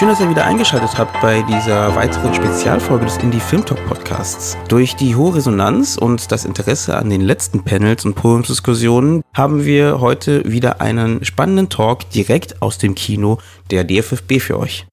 Schön, dass ihr wieder eingeschaltet habt bei dieser weiteren Spezialfolge des Indie Film Talk Podcasts. Durch die hohe Resonanz und das Interesse an den letzten Panels und Podiumsdiskussionen haben wir heute wieder einen spannenden Talk direkt aus dem Kino der DFFB für euch.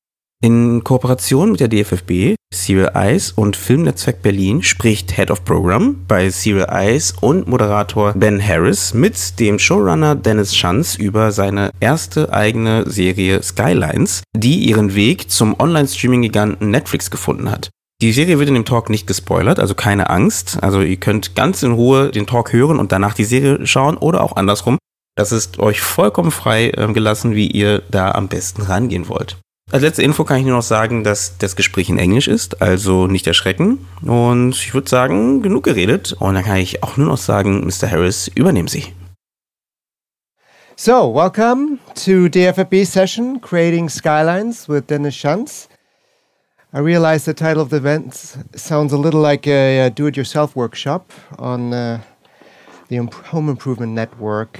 In Kooperation mit der DFFB, Serial Eyes und Filmnetzwerk Berlin spricht Head of Program bei Serial Eyes und Moderator Ben Harris mit dem Showrunner Dennis Schanz über seine erste eigene Serie Skylines, die ihren Weg zum Online-Streaming-Giganten Netflix gefunden hat. Die Serie wird in dem Talk nicht gespoilert, also keine Angst. Also ihr könnt ganz in Ruhe den Talk hören und danach die Serie schauen oder auch andersrum. Das ist euch vollkommen frei äh, gelassen, wie ihr da am besten rangehen wollt. Als letzte Info kann ich nur noch sagen, dass das Gespräch in Englisch ist, also nicht erschrecken. Und ich würde sagen, genug geredet. Und dann kann ich auch nur noch sagen, Mr. Harris, übernehmen Sie. So, welcome to DFFB session, Creating Skylines with Dennis Schanz. I realize the title of the event sounds a little like a, a do-it-yourself workshop on uh, the Home Improvement Network,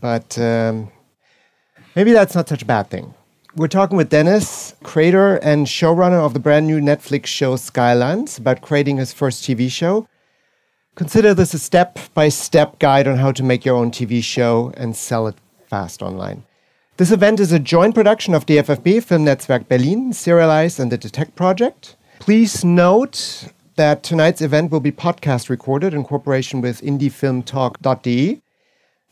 but um, maybe that's not such a bad thing. We're talking with Dennis, creator and showrunner of the brand new Netflix show Skylines, about creating his first TV show. Consider this a step by step guide on how to make your own TV show and sell it fast online. This event is a joint production of DFFB, Film Netzwerk Berlin, Serial Eyes, and the Detect Project. Please note that tonight's event will be podcast recorded in cooperation with indiefilmtalk.de.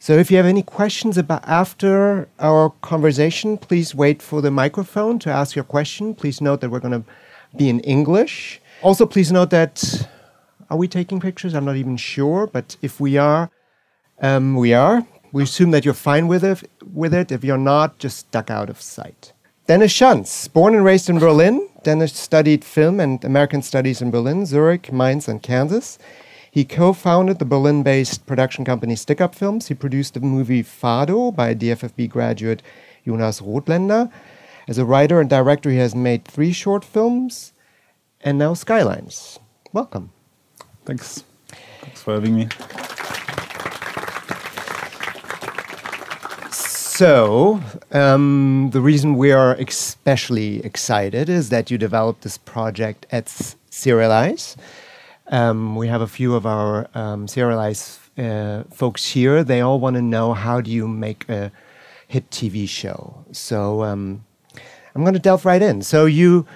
So if you have any questions about after our conversation, please wait for the microphone to ask your question. Please note that we're going to be in English. Also, please note that are we taking pictures? I'm not even sure, but if we are, um, we are. We assume that you're fine with it. With it, if you're not, just duck out of sight. Dennis Schanz, born and raised in Berlin. Dennis studied film and American studies in Berlin, Zurich, Mainz, and Kansas. He co founded the Berlin based production company Stick Up Films. He produced the movie Fado by DFFB graduate Jonas Rothländer. As a writer and director, he has made three short films and now Skylines. Welcome. Thanks. Thanks for having me. So, um, the reason we are especially excited is that you developed this project at Serial Eyes. Um, we have a few of our um, serialized uh, folks here. They all want to know how do you make a hit TV show. So um, I'm going to delve right in. So you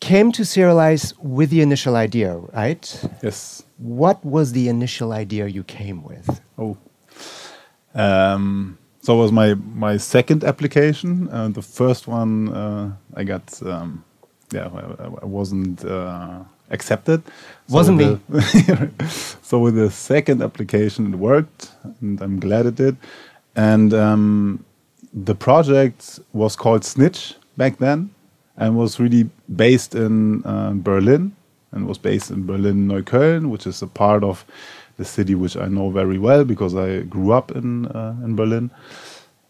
came to Serial Eyes with the initial idea, right? Yes. What was the initial idea you came with? Oh. Um, so it was my my second application. Uh, the first one uh, I got, um, yeah, I, I wasn't uh, accepted. Wasn't so me. The, so with the second application, it worked, and I'm glad it did. And um, the project was called Snitch back then, and was really based in uh, Berlin, and was based in Berlin Neukölln, which is a part of the city which I know very well because I grew up in uh, in Berlin.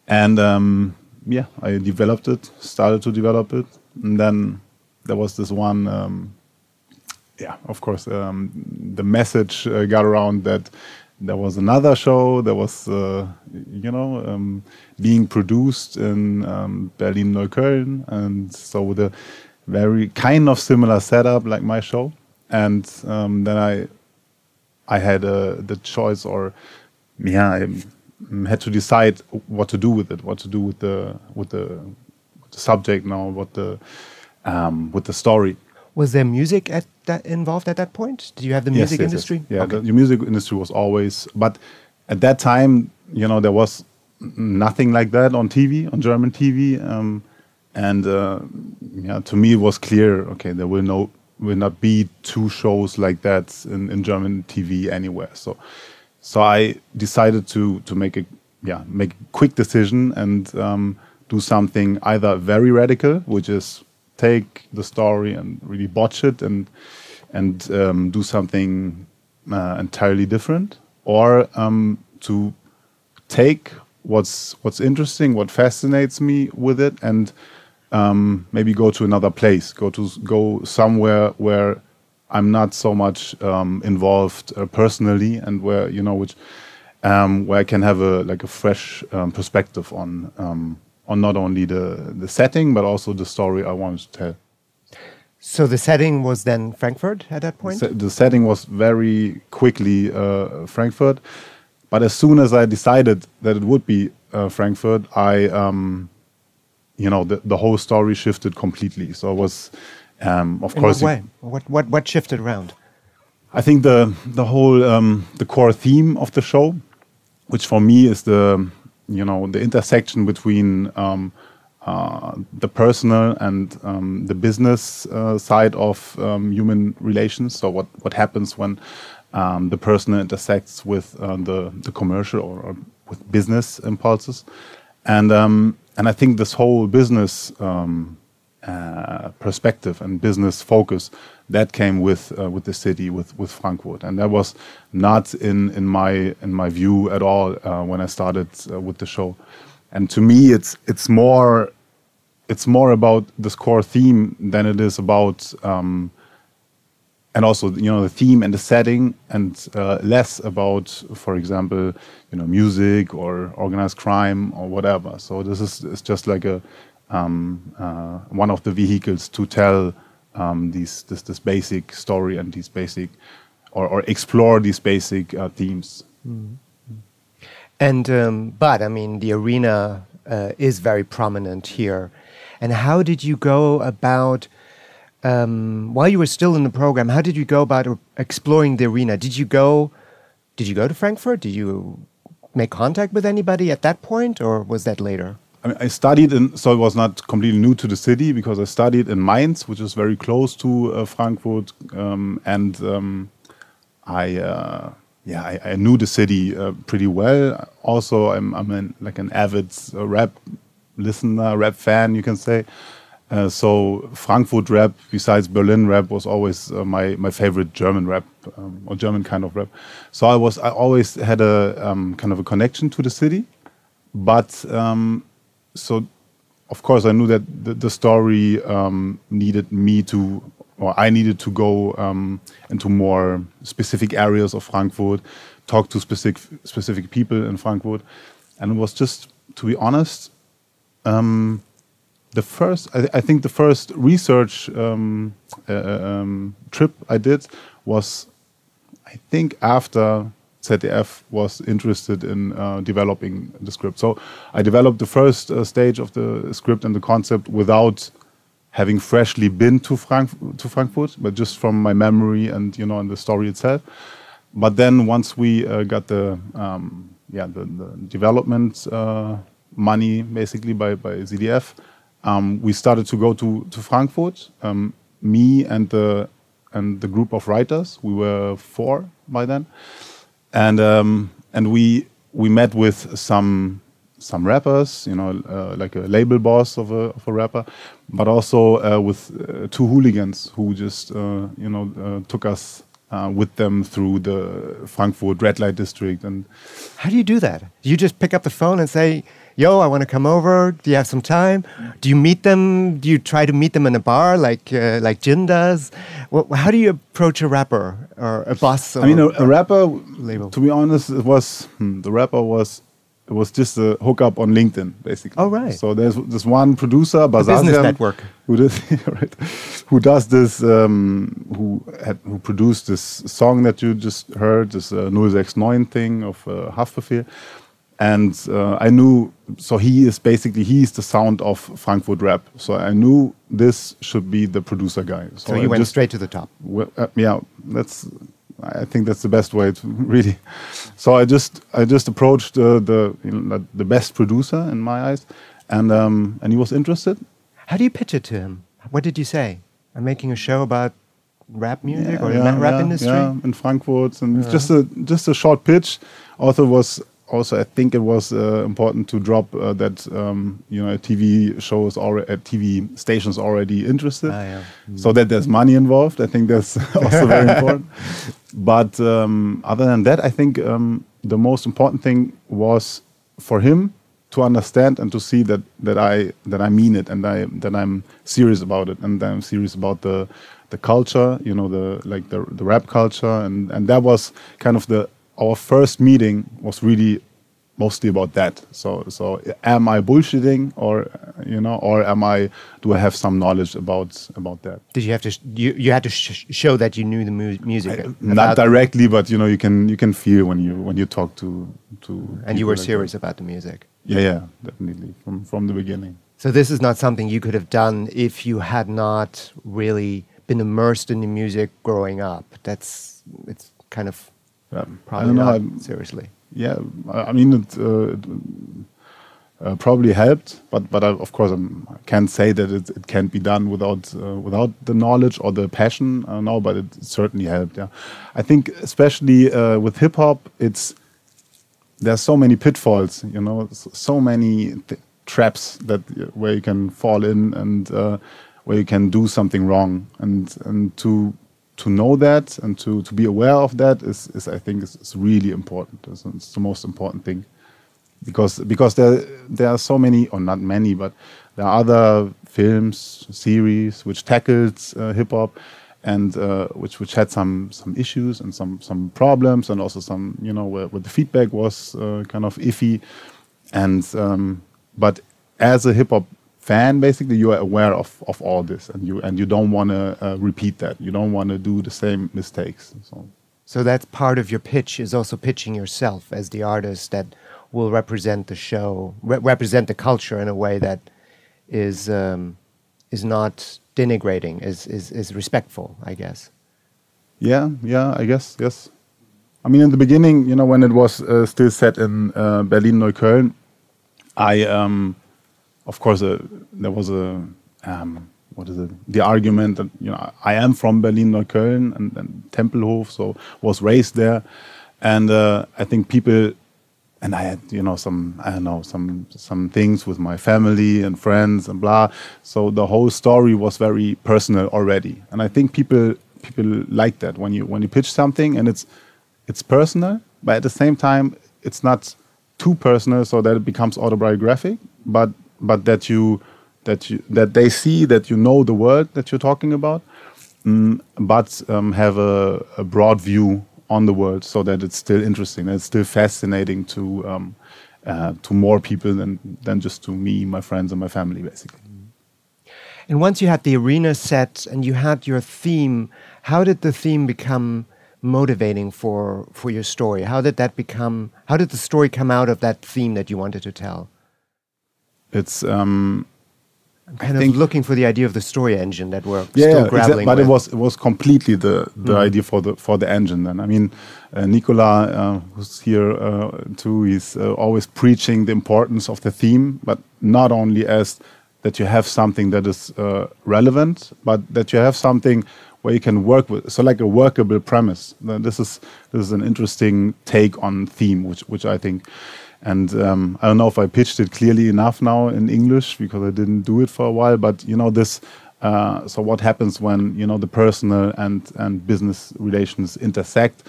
And um, yeah, I developed it, started to develop it, and then there was this one um, yeah, of course, um, the message uh, got around that there was another show that was, uh, you know, um, being produced in um, Berlin Neukölln, and so with a very kind of similar setup like my show, and um, then I, I had uh, the choice, or yeah, I had to decide what to do with it, what to do with the with the, with the subject now, what the um, with the story was there music at that involved at that point? Did you have the music yes, yes, industry? Yes. Yeah, okay. the, the, music industry was always, but at that time, you know, there was nothing like that on TV, on German TV, um, and uh, yeah, to me it was clear. Okay, there will no will not be two shows like that in, in German TV anywhere. So, so I decided to to make a yeah make a quick decision and um, do something either very radical, which is take the story and really botch it and and um, do something uh, entirely different, or um, to take what's what's interesting, what fascinates me with it, and um, maybe go to another place, go to go somewhere where I'm not so much um, involved uh, personally, and where you know which um, where I can have a like a fresh um, perspective on on not only the the setting but also the story I wanted to tell. So the setting was then Frankfurt at that point. Se- the setting was very quickly uh, Frankfurt, but as soon as I decided that it would be uh, Frankfurt, I um, you know the, the whole story shifted completely. So it was um, of In course what way? What what what shifted around? I think the the whole um, the core theme of the show, which for me is the you know the intersection between um, uh, the personal and um, the business uh, side of um, human relations. So what what happens when um, the personal intersects with uh, the the commercial or, or with business impulses, and um, and I think this whole business um, uh, perspective and business focus that came with uh, with the city with with Frankfurt. And that was not in in my in my view at all uh, when I started uh, with the show. And to me it's it's more it's more about this core theme than it is about um, and also you know the theme and the setting and uh, less about for example you know music or organized crime or whatever. So this is it's just like a um, uh, one of the vehicles to tell um, these this this basic story and these basic or, or explore these basic uh, themes And um, but I mean, the arena uh, is very prominent here. And how did you go about um, while you were still in the program? How did you go about exploring the arena? Did you go? Did you go to Frankfurt? Did you make contact with anybody at that point, or was that later? I, mean, I studied in, so I was not completely new to the city because I studied in Mainz, which is very close to uh, Frankfurt, um, and um, I, uh, yeah, I, I knew the city uh, pretty well. Also, I'm, I'm an, like an avid uh, rap listener, rap fan, you can say. Uh, so Frankfurt rap, besides Berlin rap, was always uh, my my favorite German rap um, or German kind of rap. So I was I always had a um, kind of a connection to the city, but um, so of course I knew that the, the story um, needed me to, or I needed to go um, into more specific areas of Frankfurt, talk to specific specific people in Frankfurt, and it was just, to be honest, um, the first I, I think the first research um, uh, um, trip I did was, I think after ZDF was interested in uh, developing the script. So I developed the first uh, stage of the script and the concept without having freshly been to Frank to Frankfurt, but just from my memory and you know and the story itself. But then once we uh, got the um, yeah the, the development uh, money basically by by ZDF, um, we started to go to to Frankfurt. Um, me and the and the group of writers. We were four by then, and um, and we we met with some some rappers, you know, uh, like a label boss of a of a rapper, but also uh, with uh, two hooligans who just uh, you know uh, took us uh, with them through the Frankfurt red light district and How do you do that? Do you just pick up the phone and say, "Yo, I want to come over. Do you have some time?" Do you meet them? Do you try to meet them in a bar like uh, like Jin does? Wh- how do you approach a rapper or a boss? I mean, a, a rapper. label. To be honest, it was hmm, the rapper was it was just a hookup on LinkedIn, basically. Oh, right. So there's this one producer, business network. who does right, who does this, um, who had, who produced this song that you just heard, this uh, 069 thing of uh, Haftbefehl. And uh, I knew, so he is basically he is the sound of Frankfurt rap. So I knew this should be the producer guy. so I you went just- straight to the top. well, uh, yeah, that's. I think that's the best way to really. So I just I just approached uh, the you know, the- best producer in my eyes, and um, and he was interested. How do you pitch it to him? What did you say? I'm making a show about rap music Yeah, or the yeah, rap yeah, industry. yeah, in Frankfurt, and it's just a just a short pitch. Author was also I think it was uh, important to drop uh, that um, you know TV shows or uh, TV stations already interested, Ah, yeah. so that there's money involved. I think that's also very important. But um, other than that, I think um, the most important thing was for him to understand and to see that that I that I mean it and I that I'm serious about it and that I'm serious about the the culture, you know, the like the the rap culture and and that was kind of the our first meeting was really mostly about that. So so am I bullshitting or you know or am I do I have some knowledge about about that? Did you have to? Sh- you you had to sh- show that you knew the mu- music. About- Not directly, but you know you can you can feel when you when you talk to to and you were like serious about the music. Yeah, yeah, definitely from from the beginning. So this is not something you could have done if you had not really been immersed in the music growing up. That's it's kind of Um, I don't know. not seriously. yeah, I I mean it, uh, it uh, probably helped, but but I, of course I'm, I can't say that it, it can't be done without uh, without the knowledge or the passion. Don't know, but it certainly helped. Yeah, I think especially uh, with hip hop, it's there's so many pitfalls. You know, so, many th- traps that uh, where you can fall in and uh, where you can do something wrong, and and to to know that and to, to be aware of that is, is I think is, is really important. It's, it's the most important thing because because there there are so many or not many but there are other films series which tackled uh, hip hop and uh, which which had some some issues and some some problems and also some you know where, where the feedback was uh, kind of iffy and um, but as a hip hop fan basically you are aware of of all this and you and you don't want to uh, repeat that you don't want to do the same mistakes so So that's part of your pitch is also pitching yourself as the artist that will represent the show, re- represent the culture in a way that is um, is not denigrating, is, is is respectful, I guess. Yeah, yeah, I guess, yes. I mean, in the beginning, you know, when it was uh, still set in uh, Berlin Neukölln, I, um, of course, uh, there was a, um, what is it, the argument that, you know, I am from Berlin Neukölln and, and Tempelhof, so was raised there. And uh, I think people, and I had, you know, some, I don't know, some, some things with my family and friends and blah. So the whole story was very personal already. And I think people, people like that when you, when you pitch something and it's, it's personal, but at the same time, it's not too personal so that it becomes autobiographic, but but that you that you that they see that you know the world that you're talking about, mm, but um, have a, a broad view on the world so that it's still interesting and it's still fascinating to um, uh, to more people than than just to me, my friends, and my family, basically. And once you had the arena set and you had your theme, how did the theme become motivating for for your story? How did that become? How did the story come out of that theme that you wanted to tell? It's um, Kind think- of looking for the idea of the story engine that we're yeah, still yeah, grappling but with. it was it was completely the the idea for the for the engine. Then I mean, uh, Nicola, uh, who's here uh, too, is uh, always preaching the importance of the theme, but not only as that you have something that is uh, relevant, but that you have something where you can work with. So like a workable premise. This is this is an interesting take on theme, which which I think. And um, I don't know if I pitched it clearly enough now in English because I didn't do it for a while. But you know this. Uh, so what happens when you know the personal and and business relations intersect?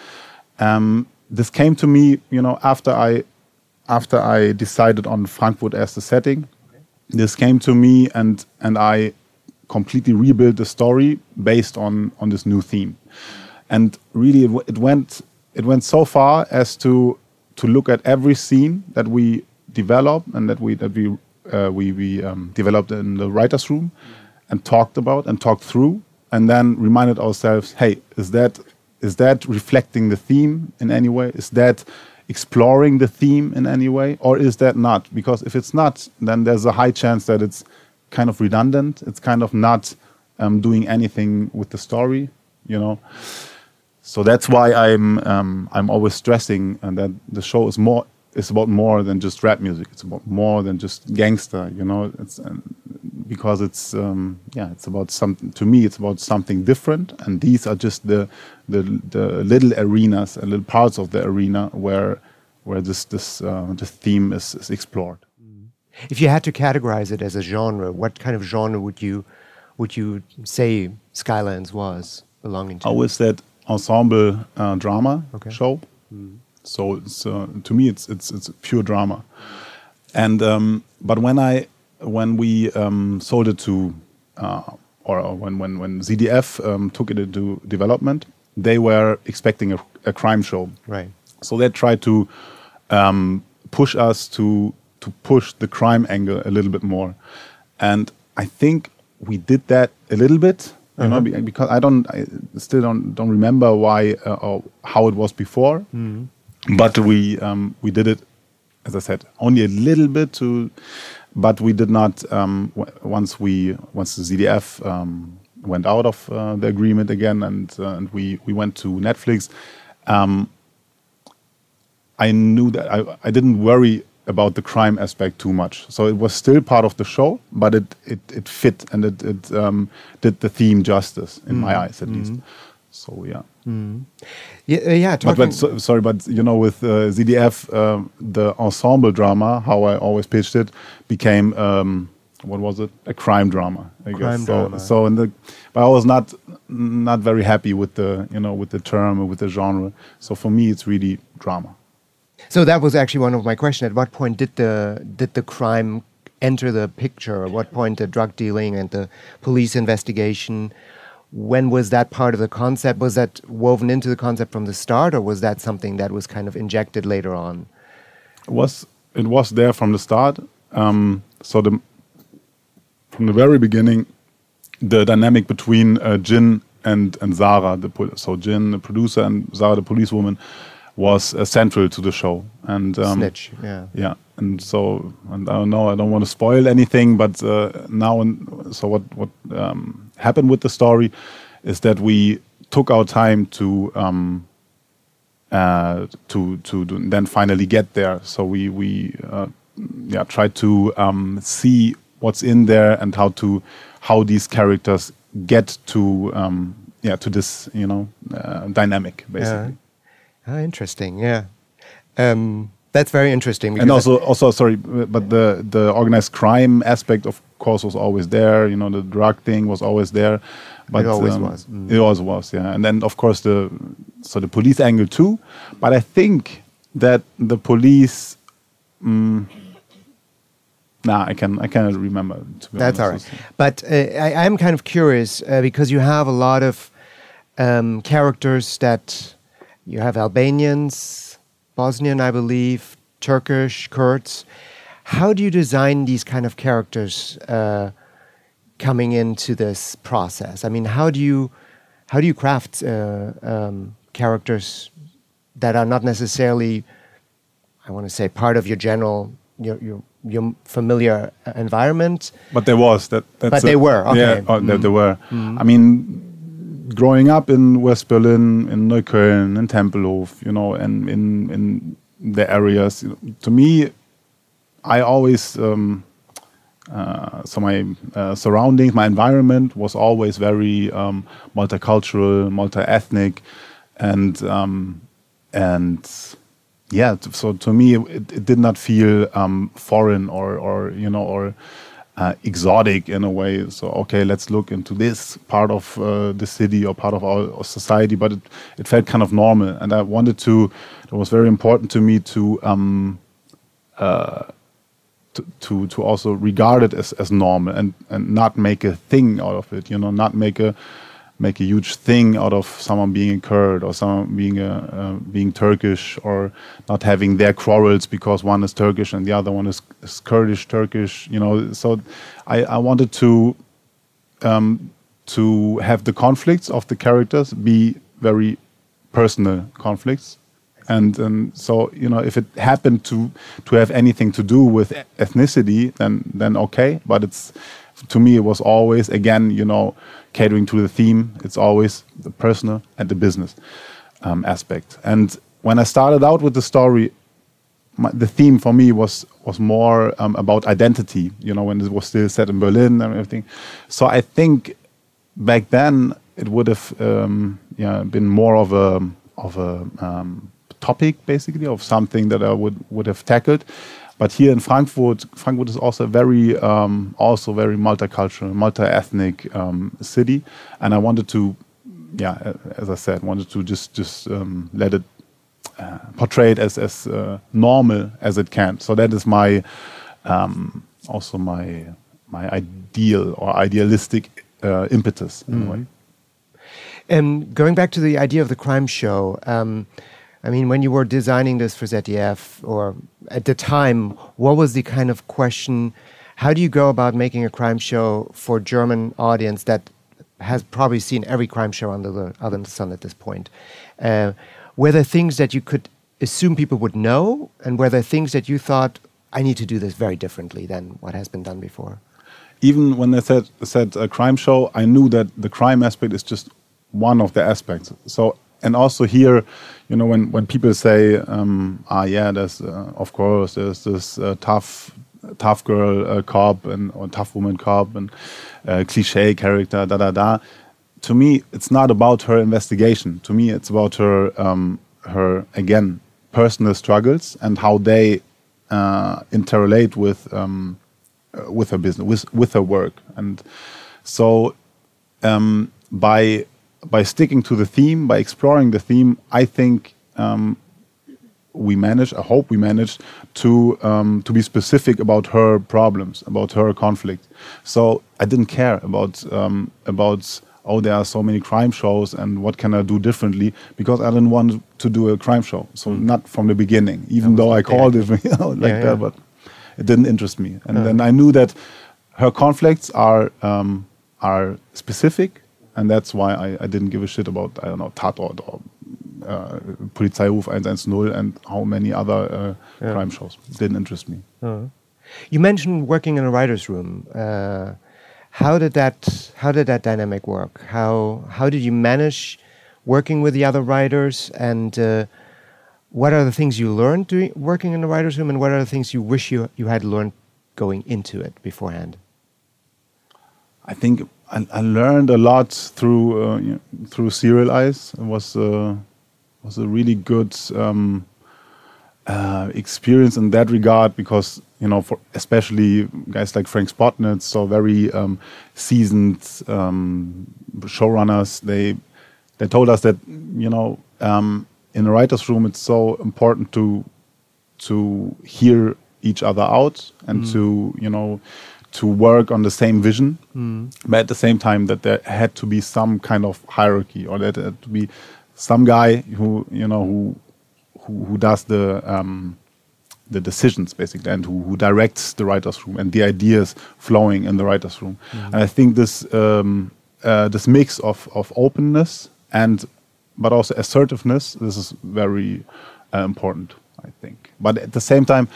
Um, this came to me, you know, after I after I decided on Frankfurt as the setting. This came to me, and and I completely rebuilt the story based on on this new theme. And really, it, w- it went it went so far as to to look at every scene that we develop and that we that we uh, we we um, developed in the writers' room and talked about and talked through, and then reminded ourselves, hey, is that is that reflecting the theme in any way? Is that exploring the theme in any way, or is that not? Because if it's not, then there's a high chance that it's kind of redundant. It's kind of not um, doing anything with the story, you know. So that's why I'm um, I'm always stressing and that the show is more is about more than just rap music. It's about more than just gangster, you know. It's um, because it's um, yeah, it's about something. To me, it's about something different, and these are just the the the little arenas and little parts of the arena where where this this uh, this theme is, is explored. If you had to categorize it as a genre, what kind of genre would you would you say Skylines was belonging to? I always said ensemble uh, drama Okay. show. So it's, uh, to me, it's it's it's pure drama. And um, but when I when we um, sold it to uh, or, or when when when ZDF um, took it into development, they were expecting a, a crime show. Right. So they tried to um, push us to to push the crime angle a little bit more, and I think we did that a little bit. You know, be- because I don't, I still don't don't remember why uh, or how it was before, but we um, we did it, as I said, only a little bit to, but we did not. Um, w- once we once the ZDF um, went out of uh, the agreement again, and uh, and we we went to Netflix. Um, I knew that I, I didn't worry about the crime aspect too much. So it was still part of the show, but it it, it fit and it, it um, did the theme justice in my eyes at least. So yeah. Yeah, uh, yeah. But, but so, sorry, but you know, with uh, ZDF, um, the ensemble drama, how I always pitched it, became um, what was it? A crime drama, I Crime guess. So, drama. so in the, but I was not not very happy with the you know with the term or with the genre. So for me, it's really drama. So that was actually one of my questions. At what point did the did the crime enter the picture? At what point the drug dealing and the police investigation? When was that part of the concept? Was that woven into the concept from the start, or was that something that was kind of injected later on? It was it was there from the start. Um, so the from the very beginning, the dynamic between uh, Jin and and Zara, the so Jin, the producer, and Zara, the policewoman, was uh, central to the show. And um, Snitch, yeah. yeah. And so, and I don't know, I don't want to spoil anything, but uh, now, and so what what um, happened with the story is that we took our time to um, uh, to to do- then finally get there. So we we uh, yeah tried to um, see what's in there and how to how these characters get to um, yeah to this you know uh, dynamic basically. Ah, interesting. Yeah, um, that's very interesting. and also also sorry but the the organized crime aspect of course was always there you know the drug thing was always there but It always um, was. Mm. it always was yeah and then of course the so the police angle too but i think that the police mm, nah i can i cannot remember That's all honest. right. But uh, I, I'm kind of curious uh, because you have a lot of um, characters that you have Albanians, Bosnian, I believe, Turkish, Kurds. How do you design these kind of characters uh, coming into this process? I mean, how do you how do you craft uh, um, characters that are not necessarily I want to say part of your general your your, your familiar environment. But there was that. That's But a- they were, okay. Yeah, oh, Mm. there were. I mean, growing up in West Berlin, in Neukölln, in Tempelhof, you know, and in in the areas, you know, to me, I always. Um, uh, so my uh, surroundings, my environment was always very um, multicultural, multi-ethnic, and um, and yeah. So to me, it, it did not feel um, foreign or or you know or uh, exotic in a way. So okay, let's look into this part of uh, the city or part of our society, but it, it felt kind of normal, and I wanted to. It was very important to me to. Um, to, to to also regard it as, as normal and, and not make a thing out of it you know not make a make a huge thing out of someone being a Kurd or someone being a uh, being Turkish or not having their quarrels because one is Turkish and the other one is, is Kurdish Turkish you know. So I, I wanted to um, to have the conflicts of the characters be very personal conflicts. And um, so you know if it happened to to have anything to do with ethnicity then then okay. But it's to me it was always again you know catering to the theme. It's always the personal and the business um, aspect. And when i started out with the story my, the theme for me was was more um, about identity you know when it was still set in berlin and everything. So i think back then it would have um, yeah been more of a of a um, topic, basically, of something that I would would have tackled. But here in Frankfurt, Frankfurt is also very, um, also very multicultural, multi-ethnic um, city, and I wanted to, yeah, as I said, wanted to just just um, let it uh, portray it as as uh, normal as it can. So that is my um, also my my ideal or idealistic uh, impetus in a way. And going back to the idea of the crime show, um, I mean, when you were designing this for ZDF, or at the time, what was the kind of question? How do you go about making a crime show for German audience that has probably seen every crime show under the under the sun at this point? Uh, were there things that you could assume people would know, and were there things that you thought I need to do this very differently than what has been done before? Even when they said said a crime show, I knew that the crime aspect is just one of the aspects. So and also here, you know, when when people say, um, ah, yeah, there's uh, of course there's this uh, tough tough girl uh, cop and or tough woman cop and uh, cliche character, da da da. To me, it's not about her investigation. To me, it's about her um, her again personal struggles and how they uh, interrelate with um, with her business, with with her work, and so um, by by sticking to the theme, by exploring the theme, I think um, we managed. I hope we managed to um, to be specific about her problems, about her conflict. So I didn't care about um, about oh there are so many crime shows and what can I do differently because I didn't want to do a crime show. So mm. not from the beginning, even though I called it you know, like yeah, that, but it didn't interest me. And then I knew that her conflicts are um, are specific and that's why I, I didn't give a shit about I don't know Tatort or uh, Polizeiruf 110 and how many other uh, yeah. crime shows didn't interest me. Uh-huh. You mentioned working in a writer's room. Uh, how did that How did that dynamic work? How How did you manage working with the other writers and uh, what are the things you learned doing, working in the writer's room, and what are the things you wish you you had learned going into it beforehand? I think I, I learned a lot through uh, you know, through Serial Eyes. It was uh, was a really good um, uh, experience in that regard because you know, for especially guys like Frank Spotnitz, so very um, seasoned um, showrunners, they they told us that you know um, in a writers' room it's so important to to hear each other out and mm. to you know to work on the same vision, mm. but at the same time that there had to be some kind of hierarchy, or that there had to be some guy who you know who who, who does the um, the decisions basically, and who, who directs the writers' room and the ideas flowing in the writers' room. Mm. And I think this um, uh, this mix of of openness and but also assertiveness. This is very uh, important, I think. But at the same time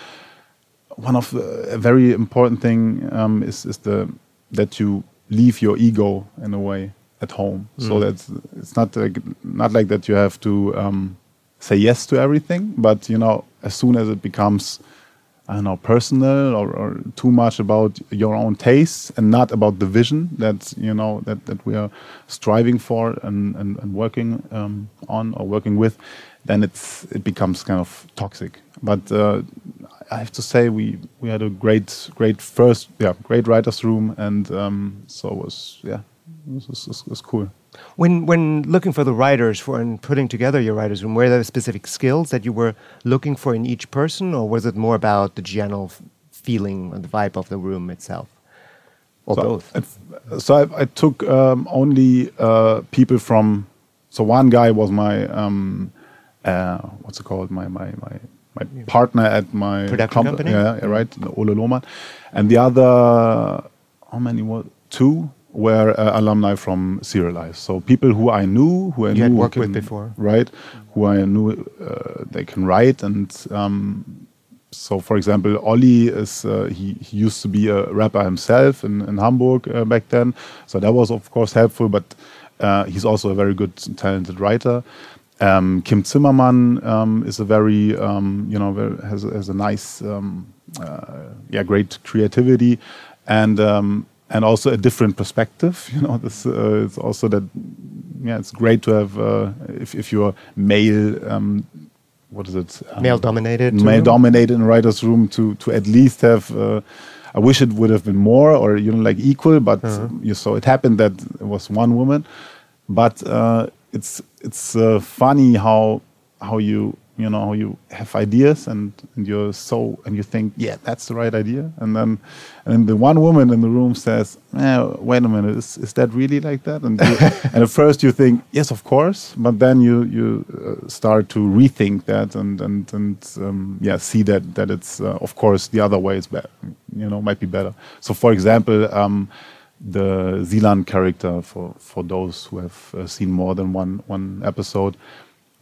one of the, a very important thing um, is is the that you leave your ego in a way at home. Mm. So that it's not like not like that you have to um, say yes to everything, but you know as soon as it becomes I don't know personal or, or too much about your own tastes and not about the vision that you know that that we are striving for and and, and working um, on or working with, then it's it becomes kind of toxic. But uh, I have to say we we had a great great first yeah great writers room and um, so it was yeah it was, it was, cool. When when looking for the writers for and putting together your writers room, were there specific skills that you were looking for in each person, or was it more about the general feeling and the vibe of the room itself, or so both? I, so I, I took um, only uh, people from. So one guy was my um, uh, what's it called my my my my partner at my production company. Yeah, right, Ole Lohmann, and the other how many? What two? were uh, alumni from Serial Eyes. So people who I knew, who I you knew had worked can, with before, right? Who I knew uh, they can write, and um, so for example, Olli is uh, he, he, used to be a rapper himself in, in Hamburg uh, back then, so that was of course helpful. But uh, he's also a very good, talented writer. Um, Kim Zimmermann um, is a very, um, you know, very, has, has a nice, um, uh, yeah, great creativity, and um, and also a different perspective. You know, this uh, it's also that, yeah, it's great to have uh, if if you're male. Um, what is it? Male dominated. Male dominated in writer's room to to at least have. Uh, I wish it would have been more or you know like equal, but Uh-huh. you so it happened that it was one woman. But uh, it's it's uh, funny how how you you know how you have ideas and, and you're so and you think yeah that's the right idea. And then and then the one woman in the room says eh, wait a minute is, is that really like that? And you, and at first you think yes of course but then you you uh, start to rethink that and and and um, yeah see that that it's uh, of course the other way is better you know might be better. So for example um, the Zilan character for for those who have uh, seen more than one one episode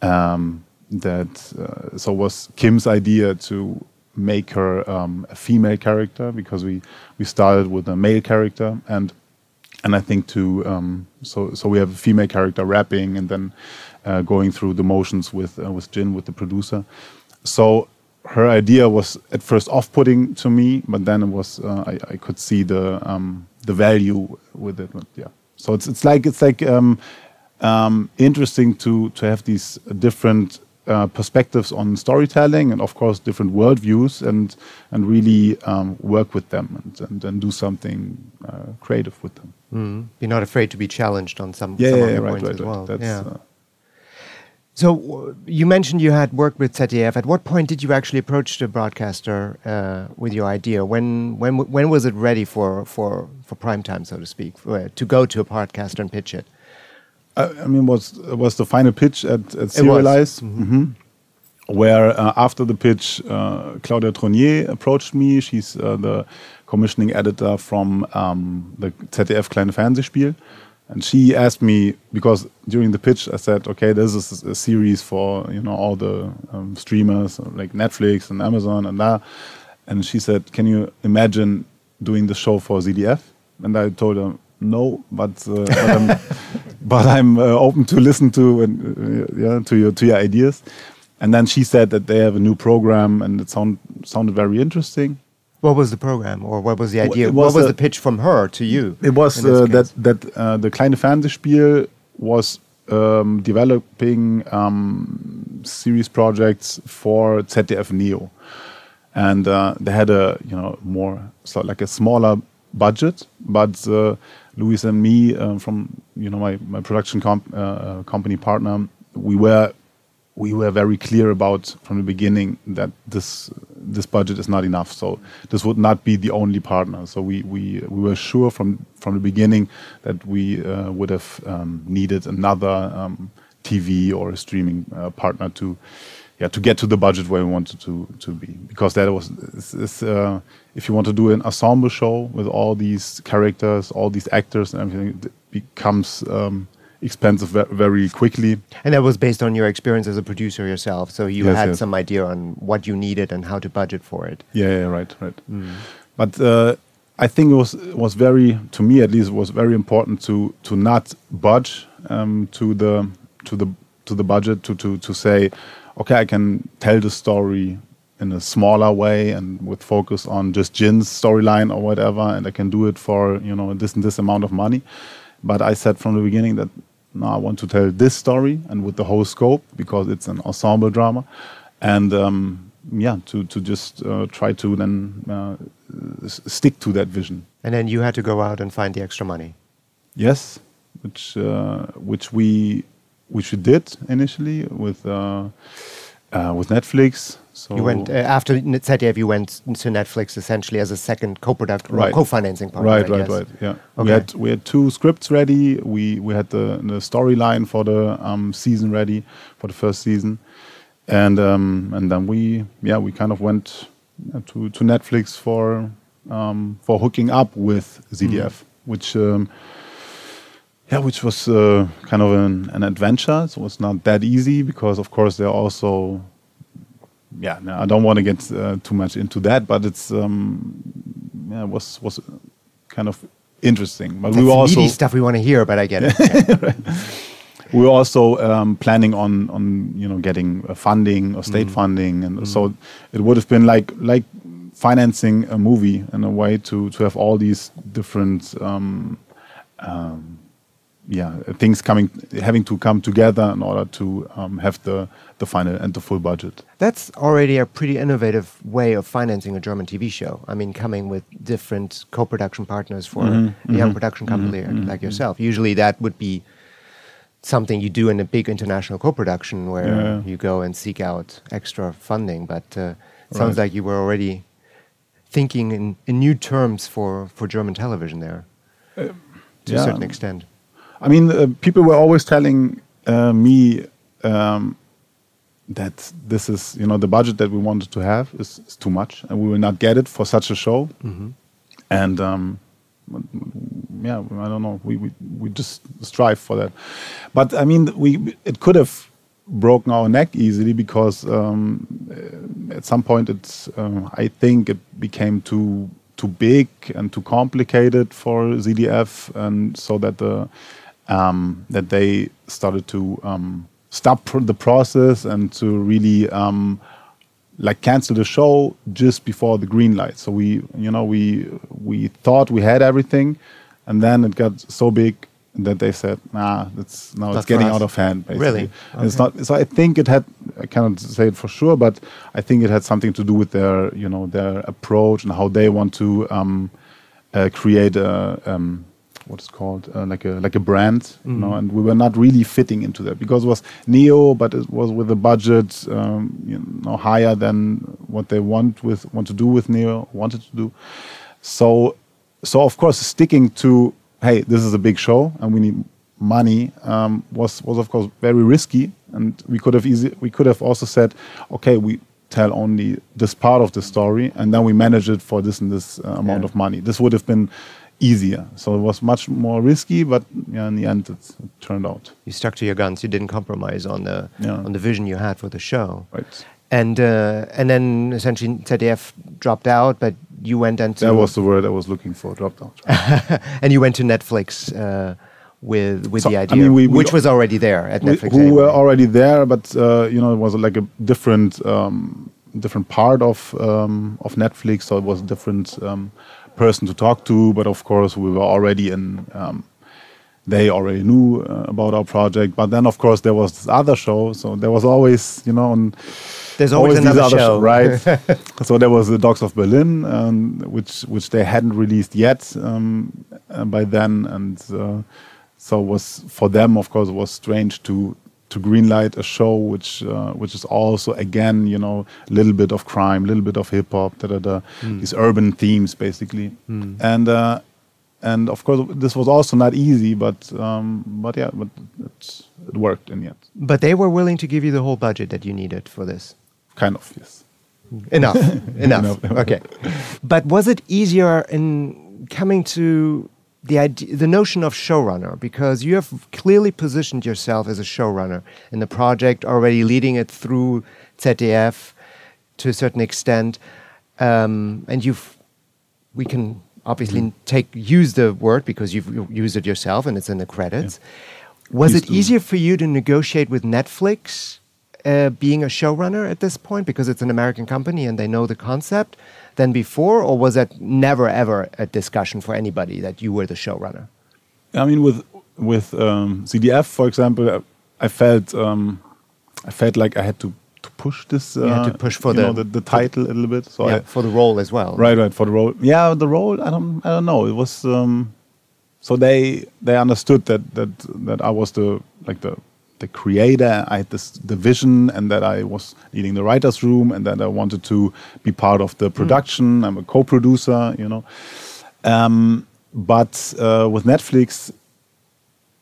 um, that uh, so was Kim's idea to make her um, a female character because we we started with a male character and and I think to um, so so we have a female character rapping and then uh, going through the motions with uh, with Jin with the producer. So her idea was at first off-putting to me, but then it was uh, I, I could see the um, the value with it. But yeah, so it's it's like it's like um, um, interesting to to have these different uh, perspectives on storytelling and of course different worldviews and and really um, work with them and and, and do something uh, creative with them. Mm. You're not afraid to be challenged on some, Yeah, some yeah, of yeah, right, points right, as right. well. That's, yeah. uh, So you mentioned you had worked with ZDF. At what point did you actually approach the broadcaster uh, with your idea? When when when was it ready for for for prime time, so to speak, for, to go to a broadcaster and pitch it? I, I mean, was was the final pitch at, at. Serial Eyes, Mhm. where uh, after the pitch, uh, Claudia Tronnier approached me. She's uh, the commissioning editor from um, the ZDF Kleine Fernsehspiel. And she asked me because during the pitch I said, okay, this is a series for you know all the um, streamers like Netflix and Amazon and that. And she said, can you imagine doing the show for ZDF? And I told her, no, but uh, but I'm, but I'm uh, open to listen to and uh, yeah to your to your ideas. And then she said that they have a new program and it sound, sounded very interesting. What was the program, or what was the idea? it what was was a- the pitch from her to you? It was uh, that that uh, the kleine Fernsehspiel was um, developing um, series projects for ZDF Neo, and uh, they had a you know more so like a smaller budget, but uh, Luis and me uh, from you know my my production comp- uh, company partner, we were we were very clear about from the beginning that this this budget is not enough. So this would not be the only partner. So we we, we were sure from from the beginning that we uh, would have um, needed another um, TV or a streaming uh, partner to yeah to get to the budget where we wanted to to be because that was is, is, uh, if you want to do an ensemble show with all these characters, all these actors and everything, it becomes um, expensive very quickly. And that was based on your experience as a producer yourself. So you Yes, had yes. some idea on what you needed and how to budget for it. Yeah, yeah, right, right. But uh, I think it was it was very, to me at least, it was very important to to not budge um, to the to the to the budget to to to say, okay, I can tell the story in a smaller way and with focus on just Jin's storyline or whatever, and I can do it for you know this and this amount of money. But I said from the beginning that no, I want to tell this story and with the whole scope because it's an ensemble drama, and um, yeah, to to just uh, try to then uh, s- stick to that vision. And then you had to go out and find the extra money. Yes, which uh, which we which we did initially with uh, uh, with Netflix. So You went uh, after ZDF. You went to Netflix essentially as a second co-product, Right. co-financing partner. right, right, right. Yeah, Okay. we had we had two scripts ready. We we had the the storyline for the um, season ready for the first season, and um, and then we yeah we kind of went uh, to to Netflix for um, for hooking up with ZDF, which. Um, yeah, which was uh, kind of an, an adventure. So it was not that easy because, of course, they're also. Yeah, no, I don't want to get uh, too much into that, but it's um, yeah, it was was kind of interesting. But That's we were also stuff we want to hear, but I get it. We were also um, planning on on you know getting uh, funding or state funding, and so it would have been like like financing a movie in a way to to have all these different um, um, yeah things coming having to come together in order to um, have the the final and the full budget. That's already a pretty innovative way of financing a German TV show. I mean, coming with different co-production partners for Mm-hmm, a young production company like yourself. Usually, that would be something you do in a big international co-production where Yeah. you go and seek out extra funding. But uh, it sounds Right. like you were already thinking in, in new terms for, for German television there, to a certain extent. I mean, uh, people were always telling uh, me um, that this is, you know, the budget that we wanted to have is, is too much, and we will not get it for such a show. And um, yeah, I don't know. We, we we just strive for that, but I mean, we it could have broken our neck easily because um, at some point it's um, I think it became too too big and too complicated for ZDF, and so that the um, that they started to um, stop pr- the process and to really um, like cancel the show just before the green light. So we, you know, we we thought we had everything, and then it got so big that they said, "Nah, it's now it's getting out of hand." Basically. Really? And it's not. So I think it had. I cannot say it for sure, but I think it had something to do with their, you know, their approach and how they want to um, uh, create a. Um, what's called uh, like a like a brand, you know, and we were not really fitting into that because it was Neo, but it was with a budget um, you know higher than what they want with want to do with Neo wanted to do. So, so of course sticking to hey, this is a big show and we need money um, was was of course very risky, and we could have easy we could have also said okay we tell only this part of the story and then we manage it for this and this uh, amount Yeah. of money. This would have been easier. So it was much more risky, but yeah, in the end, it turned out You stuck to your guns. You didn't compromise on the Yeah. on the vision you had for the show. right. And uh, and then essentially ZDF dropped out, but you went into That was the word I was looking for. Dropped out. and you went to Netflix uh, with with So, the I idea, mean, we- we- which was already there at we, Netflix. who were already there, but uh, you know, it was like a different um, different part of um, of Netflix, so it was different um, person to talk to. But of course, we were already in. Um, they already knew uh, about our project, but then of course there was this other show. So there was always, you know, on There's always, these another other show, right? so there was the Dogs of Berlin, um, which which they hadn't released yet um, uh, by then, and uh, so was for them, of course, it was strange to to greenlight a show which uh, which is also again, you know, a little bit of crime, a little bit of hip hop, da da da, these urban themes basically, and. Uh, and of course, this was also not easy, but um, but yeah, but it, it worked in the end, But they were willing to give you the whole budget that you needed for this. kind of yes. Enough. Enough. Okay. But was it easier in coming to the idea, the notion of showrunner? Because you have clearly positioned yourself as a showrunner in the project, already leading it through ZDF to a certain extent, um, and you've we can obviously take use the word because you've you used it yourself and it's in the credits. Was Please it do. easier for you to negotiate with Netflix uh, being a showrunner at this point because it's an American company and they know the concept than before, or was that never ever a discussion for anybody that you were the showrunner? I mean, with with um, ZDF, for example, I- felt um, I felt like I had to to push this. Uh, You had to push for the- know, the, the title a little bit. So yeah, I, for the role as well. right, right for the role. Yeah, the role. I don't I don't know. It was um, so they they understood that that that I was the like the the creator. I had this the vision, and that I was leading the writers' room, and that I wanted to be part of the production. I'm a co-producer, you know. Um, but uh, with Netflix,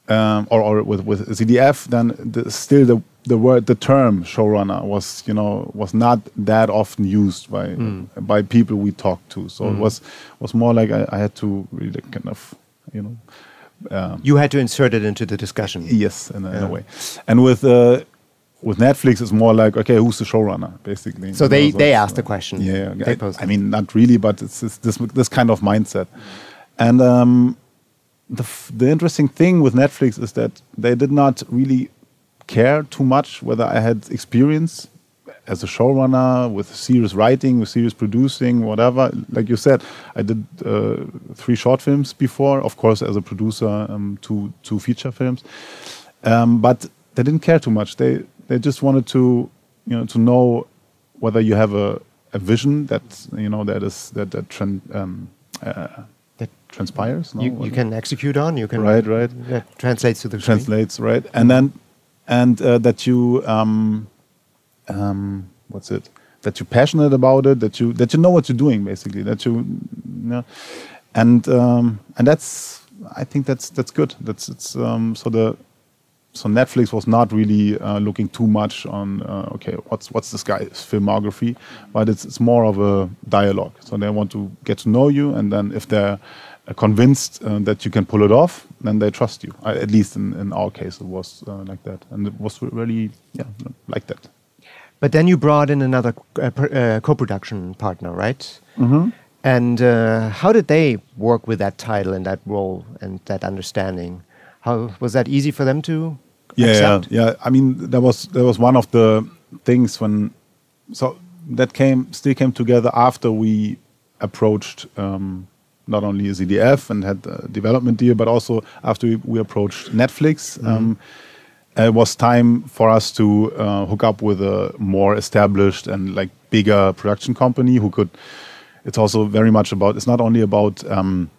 um, or, or with, with ZDF, then the, still the the word the term showrunner was you know was not that often used by by people we talked to. So it was was more like I, I had to really kind of you know um, You had to insert it into the discussion. yes in a, in a way. And with uh, with Netflix, it's more like okay, who's the showrunner basically. So they, know, they asked the question. yeah, They I, I mean, not really, but it's, it's this this kind of mindset. And um, the f- the interesting thing with Netflix is that they did not really care too much whether I had experience as a showrunner with serious writing, with serious producing, whatever. Like you said, I did uh, three short films before, of course, as a producer, um, two two feature films. Um, but they didn't care too much. They they just wanted to you know to know whether you have a, a vision that you know that is that that trend. Um, uh, That transpires. No? you, you can execute on. You can Right, right. That translates to the screen. translates right and then and uh, that you um um what's it that you're passionate about it that you that you know what you're doing basically that you, you know and um and that's i think that's that's good that's it's um so the so Netflix was not really uh, looking too much on uh, okay what's what's this guy's filmography, but it's it's more of a dialogue. So they want to get to know you, and then if they're uh, convinced uh, that you can pull it off, then they trust you. Uh, at least in, in our case, it was uh, like that, and it was really yeah like that. But then you brought in another uh, uh, co-production partner, right? Mm-hmm. And uh, how did they work with that title and that role and that understanding? How was that easy for them to yeah, accept? yeah, yeah. I mean, that was that was one of the things when so that came still came together after we approached um, not only ZDF and had a development deal, but also after we, we approached Netflix. Um, it was time for us to uh, hook up with a more established and like bigger production company who could. It's also very much about. It's not only about. Um,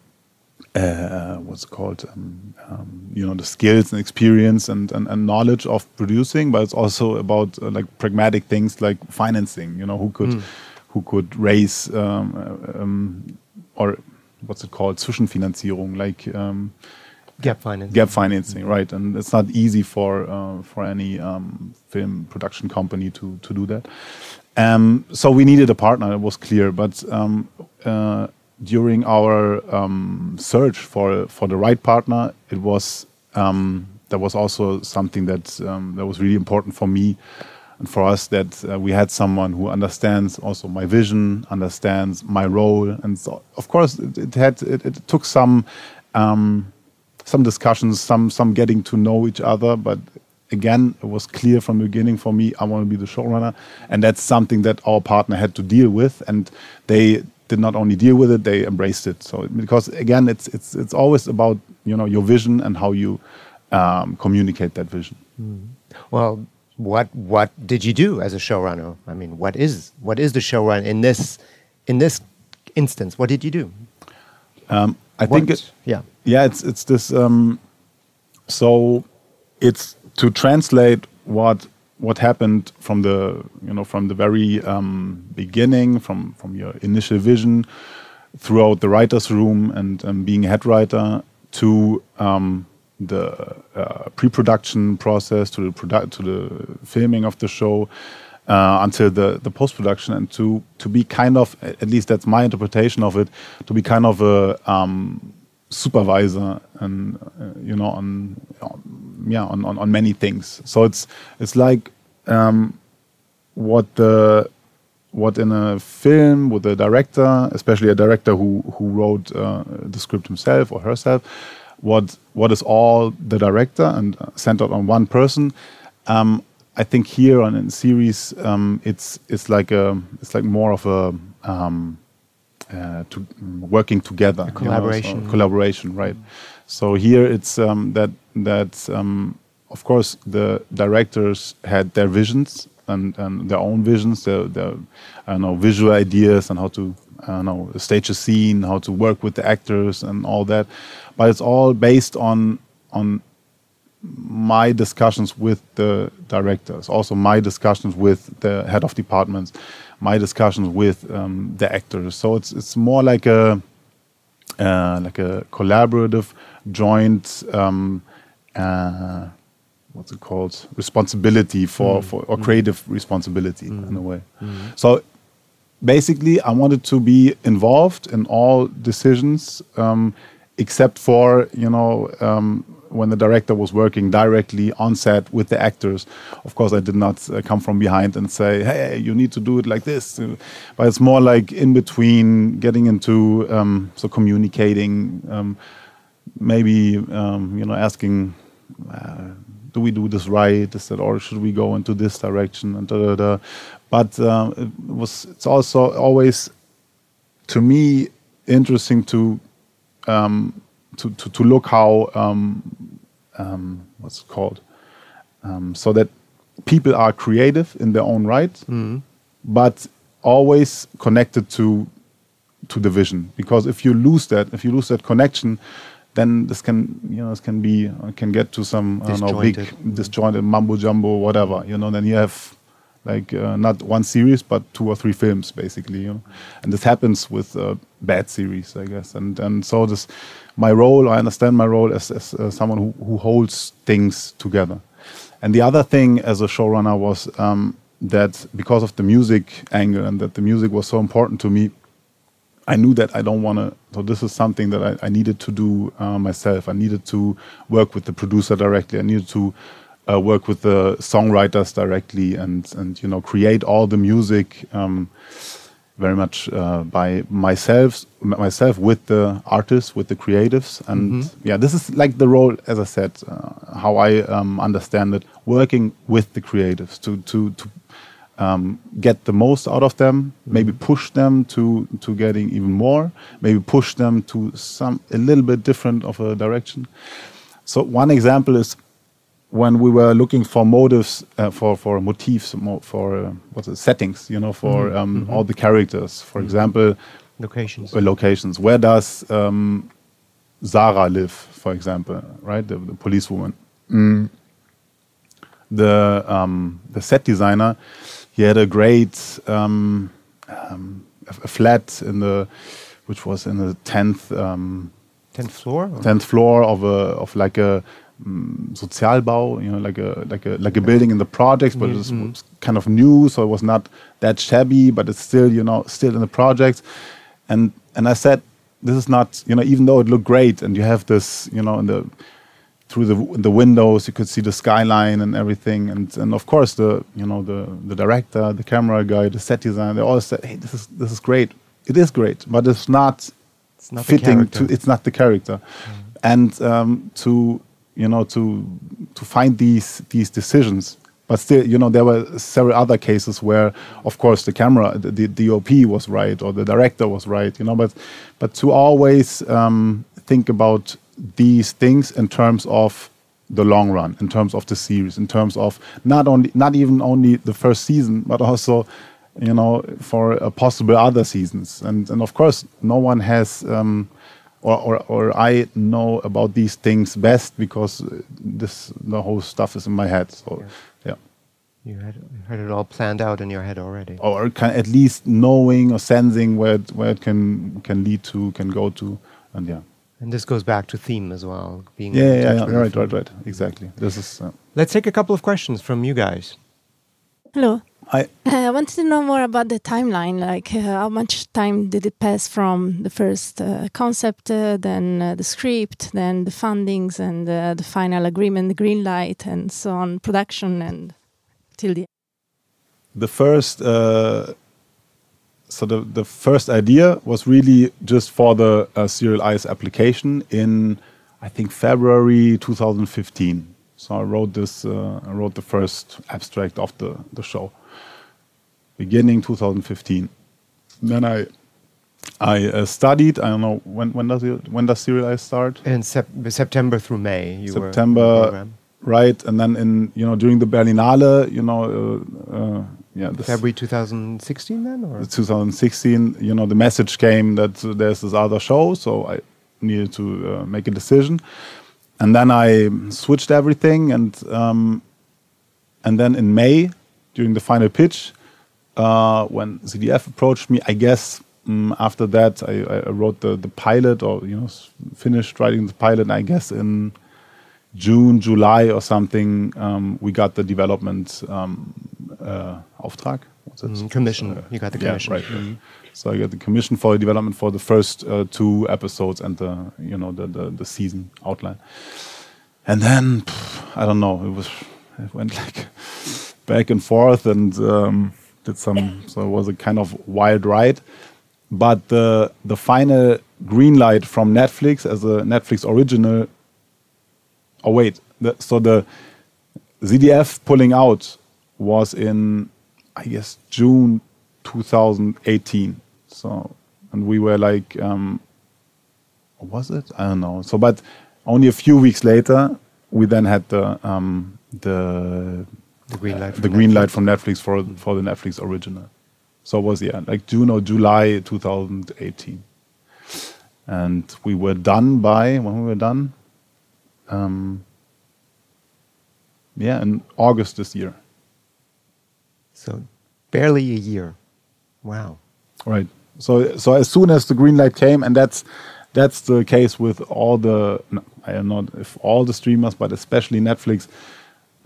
uh, what's it called um, um, you know the skills and experience and, and, and knowledge of producing but it's also about uh, like pragmatic things like financing you know who could who could raise um, uh, um, or what's it called Zwischenfinanzierung like um, Gap finance. gap financing right. And it's not easy for uh, for any um, film production company to to do that. Um, so we needed a partner it was clear. But um, uh, during our um, search for for the right partner it was um, that was also something that um, that was really important for me and for us that uh, we had someone who understands also my vision understands my role. And so, of course it, it had it, it took some um, some discussions, some some getting to know each other. But again, it was clear from the beginning for me I want to be the showrunner, and that's something that our partner had to deal with, and they did not only deal with it, they embraced it. So because again, it's it's it's always about you know your vision and how you um, communicate that vision. Well, what what did you do as a showrunner? I mean, what is what is the showrunner in this in this instance? What did you do? Um, I think it, yeah. yeah it's it's this um so it's to translate what what happened from the you know from the very um, beginning from from your initial vision throughout the writers room and um, being a head writer to um, the uh, pre-production process to the produ- to the filming of the show uh, until the the post-production and to to be kind of at least that's my interpretation of it to be kind of a um, supervisor and uh, you know on, on yeah on, on on many things. So it's it's like um, what the what in a film with a director especially a director who who wrote uh, the script himself or herself what what is all the director and centered on one person um, I think here on in series um, it's it's like a it's like more of a um, uh, to working together, you know, so collaboration. collaboration, right? So here it's um, that that um, of course the directors had their visions and, and their own visions, their, their I don't know visual ideas and how to I don't know stage a scene, how to work with the actors and all that, but it's all based on on my discussions with the directors, also my discussions with the head of departments, my discussions with um, the actors. So it's it's more like a uh, like a collaborative, joint. Um, uh, what's it called? Responsibility for for or creative responsibility in a way. So basically, I wanted to be involved in all decisions, um, except for you know um, when the director was working directly on set with the actors. Of course, I did not uh, come from behind and say, "Hey, you need to do it like this." Uh, But it's more like in between, getting into um, so communicating, um, maybe um, you know asking. Uh, do we do this right? Is that or should we go into this direction? And da, da, da. But um, it was it's also always to me interesting to um, to, to to look how um, um, what's it called um, so that people are creative in their own right, but always connected to to the vision. Because if you lose that, if you lose that connection, then this can you know this can be can get to some I don't know big Disjointed. disjointed mumbo jumbo whatever you know. Then you have like uh, not one series but two or three films basically you know and this happens with uh, bad series i guess and and so this my role i understand my role as, as uh, someone who, who holds things together and the other thing as a showrunner was um, that because of the music angle and that the music was so important to me I knew that I don't want to. So this is something that I, I needed to do uh, myself. I needed to work with the producer directly. I needed to uh, work with the songwriters directly, and and you know create all the music um, very much uh, by myself, myself with the artists, with the creatives, and yeah, this is like the role, as I said, uh, how I um, understand it, working with the creatives to to to um, get the most out of them, maybe push them to to getting even more, maybe push them to some a little bit different of a direction. So one example is when we were looking for motives uh, for for motifs mo- for uh, what's it settings, you know, for um, all the characters. For example, Locations. uh, locations. Where does um, Sarah live, for example, right? The, the policewoman. Mm. The um, the set designer, he had a great um, um, a, flat in the, which was in the tenth um, Tenth floor. tenth floor of a of like a Mm, Sozialbau, you know, like a like a like a building in the projects, but mm, it mm. was, kind of new, so it was not that shabby, but it's still you know still in the projects, and and I said this is not you know even though it looked great and you have this you know in the through the the windows you could see the skyline and everything. And and of course the you know the the director the camera guy the set designer they all said hey this is this is great. It is great but it's not It's not fitting to it's not the character. And um, to you know to to find these these decisions. But still you know there were several other cases where of course the camera the, the DOP was right or the director was right you know but but to always um, think about these things in terms of the long run in terms of the series in terms of not only not even only the first season but also you know for uh, possible other seasons. And and of course no one has um, or, or or I know about these things best because uh, this the whole stuff is in my head so yeah, You had, you had it all planned out in your head already. or can at least knowing or sensing where it, where it can can lead to can go to and yeah And this goes back to theme as well. Being yeah in yeah, yeah right right right exactly this is uh, Let's take a couple of questions from you guys. Hello. I I wanted to know more about the timeline. Like, uh, how much time did it pass from the first uh, concept, uh, then uh, the script, then the fundings, and uh, the final agreement, the green light, and so on, production, and till the the first uh, so the, the first idea was really just for the uh, serial eyes application in i think february 2015 so i wrote this uh, i wrote the first abstract of the, the show beginning 2015 then i i uh, studied i don't know when when does it when does serial eyes start? In sep- September through May, you were in the September, right and then in you know during the berlinale you know uh, uh, yeah this, February 2016 then, or? 2016, you know, the message came that uh, there's this other show, so I needed to uh, make a decision, and then I switched everything, and um, and then in May, during the final pitch, uh, when ZDF approached me, I guess um, after that I, I wrote the the pilot, or you know, finished writing the pilot. I guess in June, July, or something, um, we got the development um, uh, Auftrag. Mm, commission. You got the commission. Yeah, right. right. So I got the commission for the development for the first uh, two episodes and the you know the, the the season outline. And then pff, I don't know. It was it went like back and forth and um, did some. So it was a kind of wild ride. But the the final green light from Netflix as a Netflix original. Oh wait, the, so the ZDF pulling out was in, I guess, June 2018. So, and we were like, um, was it? I don't know. So, but only a few weeks later, we then had the um, the The green light. the from green Netflix. light from Netflix for for the Netflix original. So it was yeah, like June or July 2018, and we were done by when we were done. Um, yeah, in August this year. So barely a year. Wow. Right. So so as soon as the green light came, and that's that's the case with all the I don't know if all the streamers, but especially Netflix.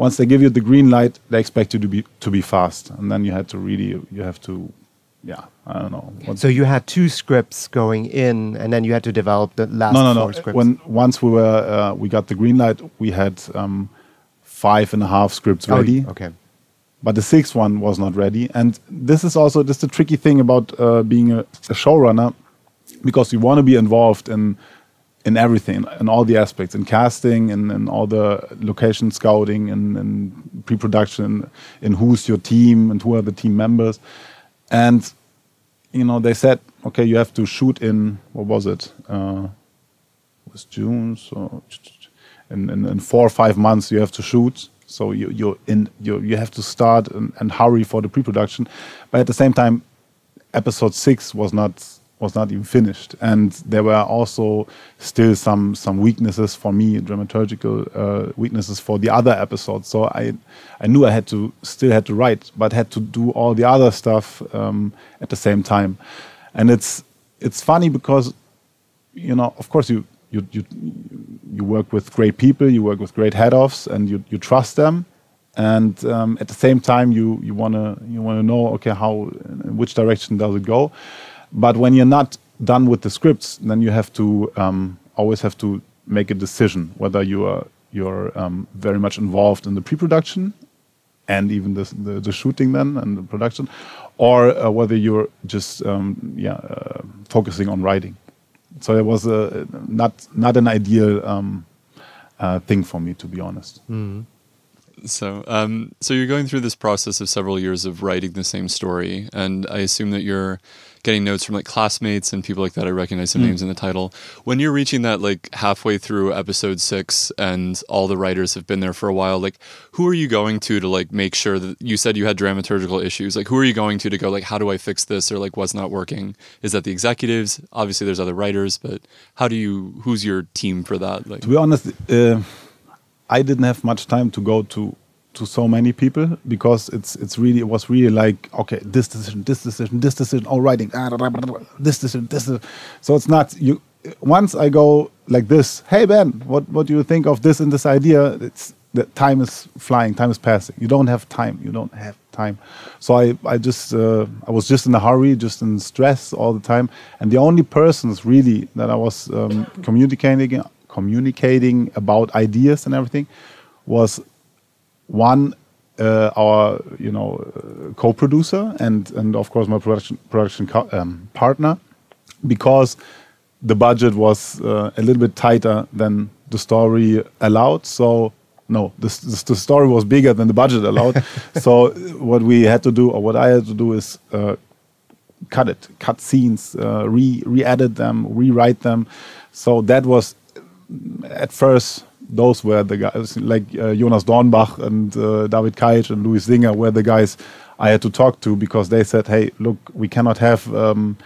Once they give you the green light, they expect you to be to be fast, and then you had to really you have to, yeah, I don't know. What, So you had two scripts going in, and then you had to develop the last no, no, no. scripts. When once we were uh, we got the green light, we had um, five and a half scripts Oh, ready. okay. but the sixth one was not ready. And this is also just the tricky thing about uh, being a, a showrunner, because you want to be involved in in everything, in all the aspects, in casting, and in, all the location scouting, and, and pre-production, in who's your team and who are the team members, and you know they said, okay, you have to shoot in what was it? Uh, it was June, so in, in, in four or five months you have to shoot. So you you're in you you have to start and, and hurry for the pre-production, but at the same time, episode six was not was not even finished, and there were also still some some weaknesses for me, dramaturgical uh, weaknesses for the other episodes. So I I knew I had to still had to write, but had to do all the other stuff um, at the same time, and it's it's funny because you know of course you you you you work with great people, you work with great head offs, and you you trust them, and um, at the same time you you wanna you wanna know okay how which direction does it go, but when you're not done with the scripts, then you have to um, always have to make a decision whether you are you're um, very much involved in the pre-production and even the, the, the shooting then and the production, or uh, whether you're just um, yeah uh, focusing on writing. So it was a, not not an ideal um, uh, thing for me, to be honest. So, um, so you're going through this process of several years of writing the same story, and I assume that you're getting notes from like classmates and people like that. I recognize some names in the title. When you're reaching that like halfway through episode six, and all the writers have been there for a while, like who are you going to to like make sure that you said you had dramaturgical issues? Like who are you going to to go like how do I fix this or like what's not working? Is that the executives? Obviously, there's other writers, but how do you? Who's your team for that? Like, To be honest, uh, I didn't have much time to go to to so many people because it's it's really it was really like okay this decision this decision this decision all writing ah, da, da, da, this decision this decision. so it's not you once I go like this hey Ben what what do you think of this and this idea? It's that time is flying time is passing. You don't have time you don't have time. So I I just uh, I was just in a hurry just in stress all the time. And the only persons really that I was um, communicating communicating about ideas and everything was one uh, our you know uh, co-producer and and of course my production production um, partner because the budget was uh, a little bit tighter than the story allowed. So no the, the, the story was bigger than the budget allowed. So what we had to do or what i had to do is uh, cut it cut scenes uh, re re-edit them rewrite them. So that was at first those were the guys like uh, Jonas Dornbach and uh, David Kajc and Louis Singer were the guys I had to talk to because they said, "Hey, look, we cannot have um,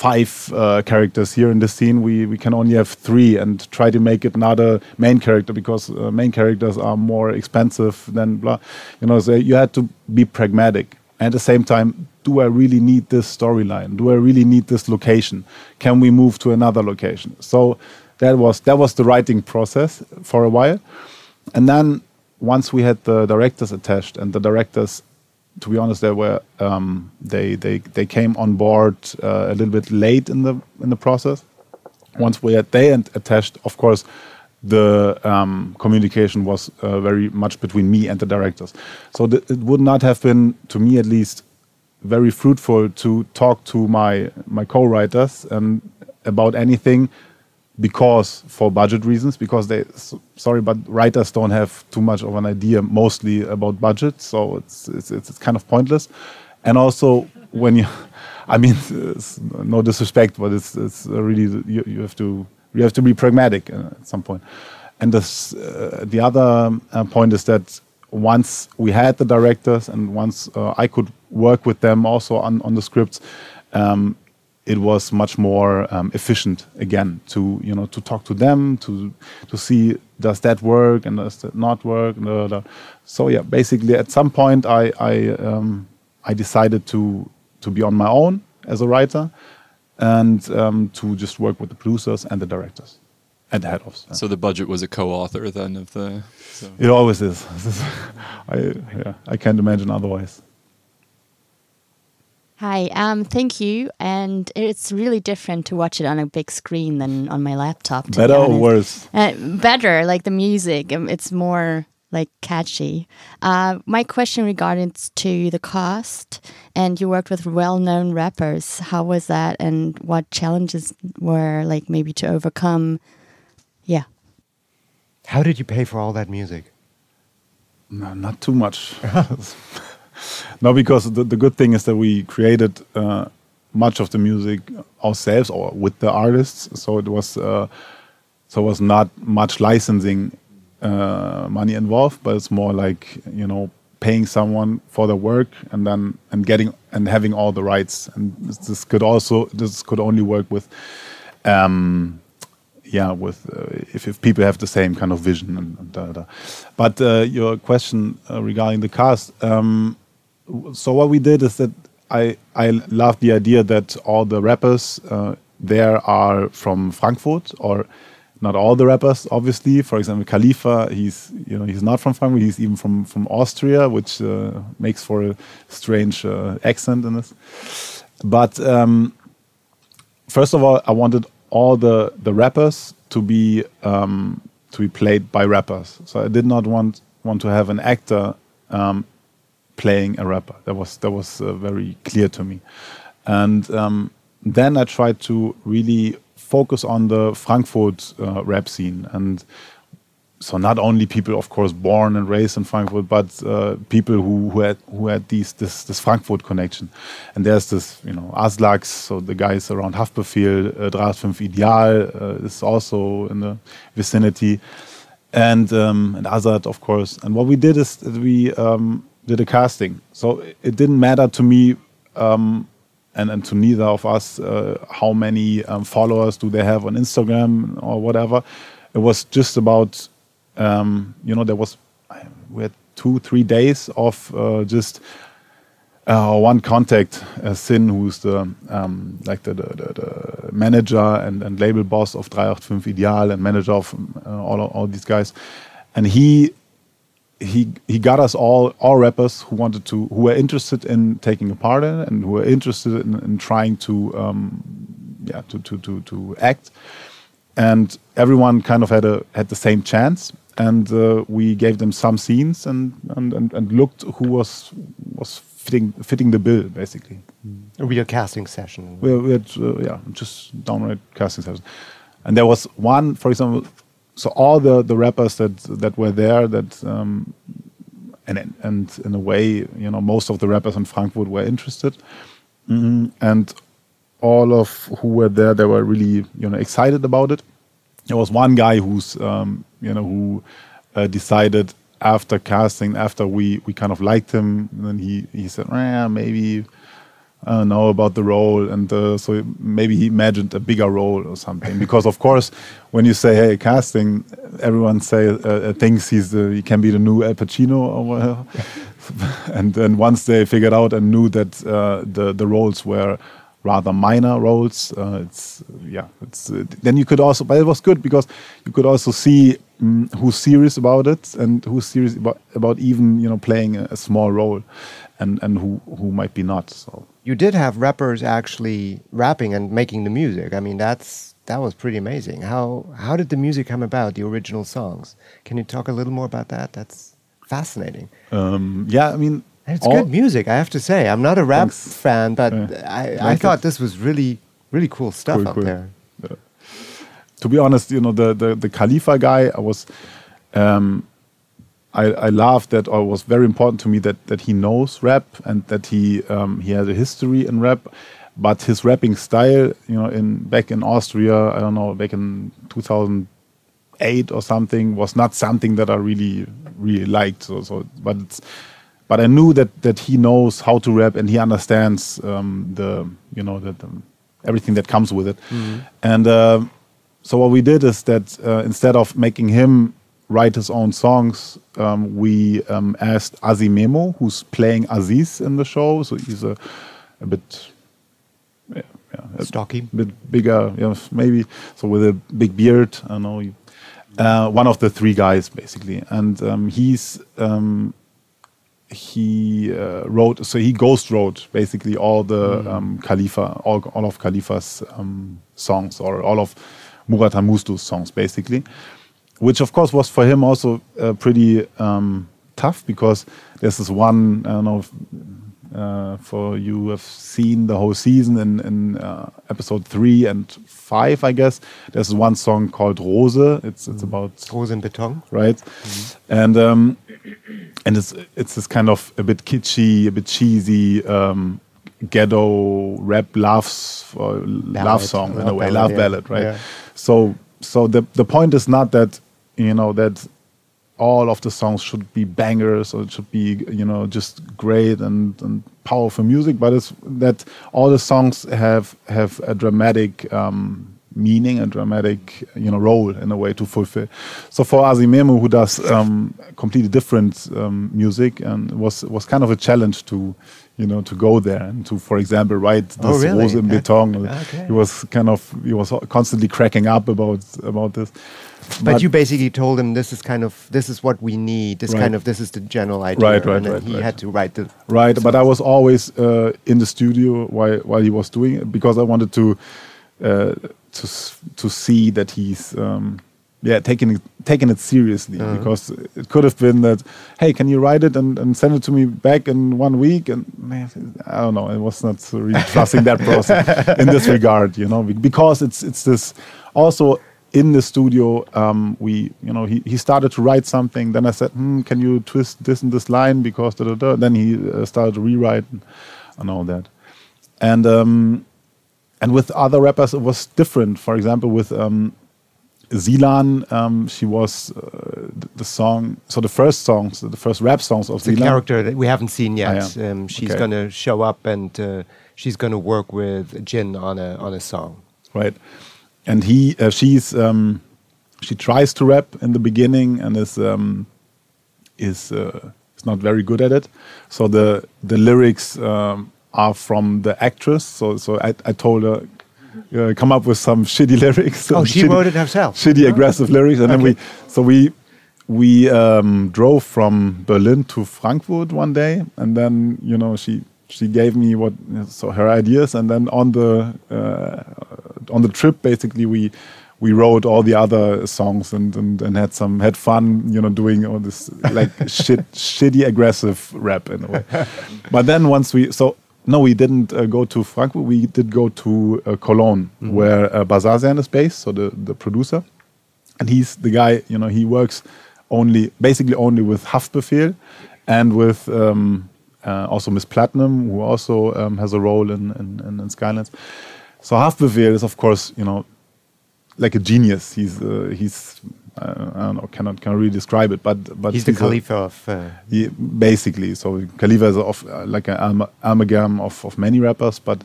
five uh, characters here in this scene. We we can only have three, and try to make it another main character because uh, main characters are more expensive than blah. You know, so you had to be pragmatic. At the same time, do I really need this storyline? Do I really need this location? Can we move to another location? So that was that was the writing process for a while, and then once we had the directors attached and the directors, to be honest, they were um, they they they came on board uh, a little bit late in the in the process. Once we had they attached, of course, the um, communication was uh, very much between me and the directors. So it would not have been, to me at least, very fruitful to talk to my my co-writers and about anything because for budget reasons because they sorry but writers don't have too much of an idea mostly about budget so it's it's it's, kind of pointless. And also when you i mean no disrespect but it's it's really you, you have to you have to be pragmatic uh, at some point. And this, uh, the other uh, point is that once we had the directors and once uh, I could work with them also on, on the scripts, um, it was much more um, efficient again to you know to talk to them to to see does that work and does that not work. blah, blah. So yeah, basically at some point I I um, I decided to to be on my own as a writer and um, to just work with the producers and the directors and the head offs. So the budget was a co-author then of the. So. It always is. I yeah, I can't imagine otherwise. Hi, um, thank you. And it's really different to watch it on a big screen than on my laptop. to be Better or worse? Uh, better, like the music. um, It's more like catchy. Uh, my question regarding to the cost, and you worked with well-known rappers. How was that, and what challenges were like maybe to overcome? Yeah. How did you pay for all that music? No, not too much. no, because the, the good thing is that we created uh, much of the music ourselves or with the artists. So it was uh, so it was not much licensing uh, money involved, but it's more like you know paying someone for the work and then and getting and having all the rights. And this, could also this could only work with. Um, yeah, with uh, if, if people have the same kind of vision and, and da, da. But uh, your question uh, regarding the cast, um, so what we did is that I I love the idea that all the rappers uh, there are from Frankfurt or not all the rappers obviously for example khalifa he's you know he's not from frankfurt he's even from from austria which uh, makes for a strange uh, accent in this but um, first of all, I wanted all the the rappers to be um, to be played by rappers. So I did not want want to have an actor um, playing a rapper. That was that was uh, very clear to me. And um, then I tried to really focus on the Frankfurt uh, rap scene and so not only people, of course, born and raised in Frankfurt, but uh, people who, who had who had these this this Frankfurt connection. And there's this, you know, Azzlackz, so the guys around Haftbefehl, uh, Draht 5 Ideal uh, is also in the vicinity, and um, and Azad, of course. And what we did is that we um, did a casting. So it didn't matter to me. Um, and, and to neither of us, uh, how many um, followers do they have on Instagram or whatever. It was just about um, you know, there was we had two, three days of uh, just uh, one contact, uh, Sin, who's the um, like the, the, the, manager and, and label boss of 385 Ideal and manager of uh, all all these guys, and he he he got us all all rappers who wanted to who were interested in taking a part in it and who were interested in, in trying to um, yeah to, to to to act. And everyone kind of had a had the same chance. And uh, we gave them some scenes and, and and and looked who was was fitting fitting the bill basically. A real casting session. we, we had uh, yeah just downright casting session. And there was one for example so all the the rappers that that were there that um, and and in a way you know most of the rappers in Frankfurt were interested Mhm. and all of who were there they were really you know excited about it there was one guy who's um, you know who uh, decided after casting after we we kind of liked him and then he he said eh, maybe Know about the role, and uh, so maybe he imagined a bigger role or something. Because of course, when you say "Hey, casting," everyone say uh, uh, thinks he's the, he can be the new Al Pacino or whatever. and then once they figured out and knew that uh, the the roles were rather minor roles, uh, it's yeah, it's uh, then you could also, but it was good because you could also see mm, who's serious about it and who's serious about, about even you know playing a, a small role, and and who who might be not. So You did have rappers actually rapping and making the music. I mean, that's that was pretty amazing. How how did the music come about? The original songs. Can you talk a little more about that? That's fascinating. um, yeah, I mean, And it's all- good music, I have to say. I'm not a rap Thanks. fan, but Yeah. I, I thought this was really really cool stuff Cool, up cool. there. to be honest, you know, the the, the Khalifa guy, I was. Um, I, I love that, or was very important to me that that he knows rap and that he um, he has a history in rap, but his rapping style, you know, in back in Austria, I don't know, back in 2008 or something, was not something that I really really liked. So, so but it's, but I knew that that he knows how to rap and he understands um, the you know that um, everything that comes with it, and uh, so what we did is that uh, instead of making him write his own songs, um, we um, asked Azzi Memo, who's playing Aziz in the show. So he's a, a bit, yeah, yeah, a Stocky. bit bigger, you know, maybe. So with a big beard, I know. Uh, one of the three guys, basically, and um, he's um, he uh, wrote. So he ghost wrote basically all the um, Khalifa, all, all of Khalifa's um, songs, or all of Murat Hamustu's songs, basically which of course was for him also uh, pretty um, tough because there's this one I don't know if, uh, for you have seen the whole season in, in uh, episode three and five I guess there's one song called Rose it's it's about Rose and Beton. right and um, and it's it's this kind of a bit kitschy a bit cheesy um, ghetto rap love s- or love song in a way ballad, love yeah. ballad right Yeah. so so the the point is not that you know that all of the songs should be bangers or it should be you know just great and, and powerful music but it's that all the songs have have a dramatic um, meaning and dramatic you know role in a way to fulfill. So for Azzi Memo who does um, completely different um, music and was was kind of a challenge to you know to go there and to for example write this Oh, really? Rose in. Beton Okay. he was kind of he was constantly cracking up about about this But, you basically told him this is kind of this is what we need. This Right. kind of this is the general idea. Right, right, and then right, he right. had to write the right but i was always uh, in the studio while while he was doing it because i wanted to uh, to to see that he's um, yeah taking it taking it seriously because it could have been that hey can you write it and, and send it to me back in one week and i don't know i was not really trusting that process in this regard you know because it's it's this also in the studio, um, we, you know, he, he started to write something. Then I said, hmm, can you twist this and this line because da da da. Then he uh, started to rewrite and, and all that. And um, and with other rappers, it was different. For example, with um, Zilan, um, she was uh, the, song. So the first songs, the first rap songs of the Zilan. character that we haven't seen yet. Ah, yeah. um, she's Okay. going to show up and uh, she's going to work with Jin on a on a song. right? And he, uh, she's, um, she tries to rap in the beginning and is um, is uh, is not very good at it. So the the lyrics um, are from the actress. So so I, I told her. Uh, come up with some shitty lyrics. Oh, she Shitty- wrote it herself. Shitty, aggressive lyrics, and then we, so we, we um, drove from Berlin to Frankfurt one day, and then you know she she gave me what so her ideas, and then on the uh, on the trip basically we we wrote all the other songs and, and and had some had fun you know doing all this like shit shitty aggressive rap in a way. But then once we so. No, we didn't uh, go to Frankfurt. We did go to uh, Cologne, where uh, Bazzazian is based, so the, the producer. And he's the guy you know he works only basically only with Haftbefehl and with um, uh, also Miss Platnum who also um, has a role in, in, in, in Skylines so Haftbefehl is of course you know like a genius. He's uh, he's I don't know cannot can really describe it but but He's the a- of. Uh, yeah, basically. So Khalifa is of uh, like an am- amalgam of, of many rappers, but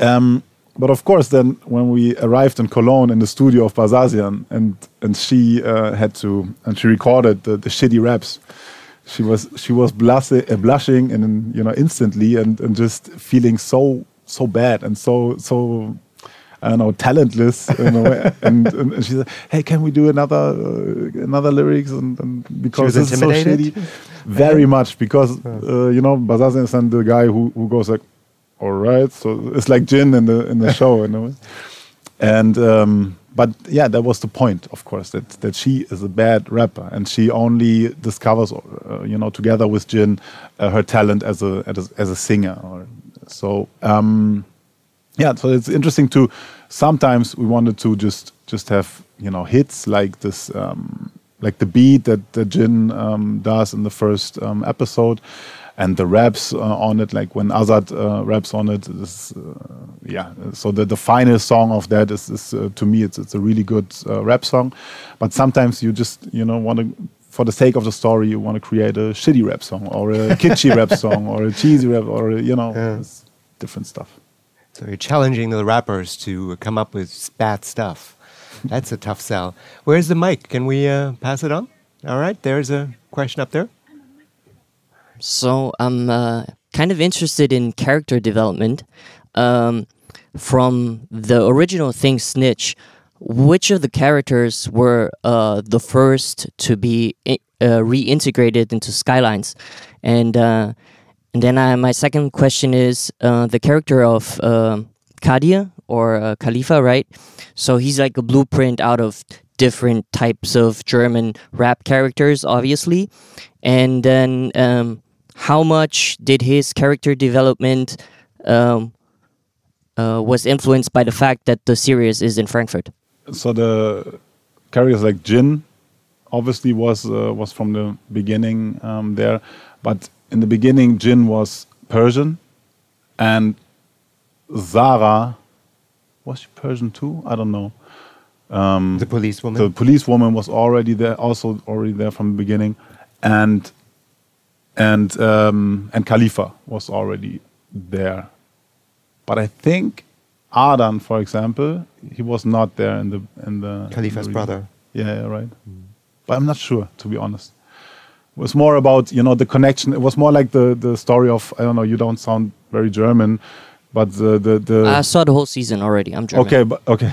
um, but of course, then when we arrived in Cologne in the studio of Bazzazian, and and she uh, had to and she recorded the, the shitty raps. She was she was blushing, blushing and you know instantly and, and just feeling so so bad and so so I don't know, talentless in a way. and, and, and she said, "Hey, can we do another uh, another lyrics?" And, and because it's so shitty, very much because uh, you know Bazzazian is the guy who who goes like, "All right," so it's like Jin in the in the show in a way. And um, but yeah, that was the point, of course, that that she is a bad rapper, and she only discovers, uh, you know, together with Jin, uh, her talent as a as a, as a singer. Or, so um, yeah, so it's interesting to sometimes we wanted to just just have you know hits like this, um, like the beat that the Jin um, does in the first um, episode, and the raps uh, on it, like when Azad uh, raps on it. Is, uh, yeah, so the the final song of that is, is uh, to me it's it's a really good uh, rap song, but sometimes you just you know want to. For the sake of the story, you want to create a shitty rap song, or a kitschy rap song, or a cheesy rap, or you know, Yeah. different stuff. So you're challenging the rappers to come up with bad stuff. That's a tough sell. Where's the mic? Can we uh, pass it on? All right, there's a question up there. So I'm uh, kind of interested in character development. Um, from the original thing, Snitch, which of the characters were uh, the first to be uh, reintegrated into Skylines? And uh, and then I, my second question is uh, the character of Kadia or uh, Kalifa, right? So he's like a blueprint out of different types of German rap characters, obviously. And then um, how much did his character development um, uh, was influenced by the fact that the series is in Frankfurt? so the characters like Jin obviously was uh, was from the beginning um, there, but in the beginning Jin was Persian, and Zara was she Persian too? I don't know. Um, The policewoman. the policewoman was already there, also already there from the beginning, and and um, and Kalifa was already there. But I think Adan, for example, he was not there in the in the Kalifa's in the brother. Yeah, yeah, right. But I'm not sure, to be honest. Was more about you know the connection. It was more like the the story of I don't know. You don't sound very German, but the the, the I saw the whole season already. I'm German. Okay, but okay,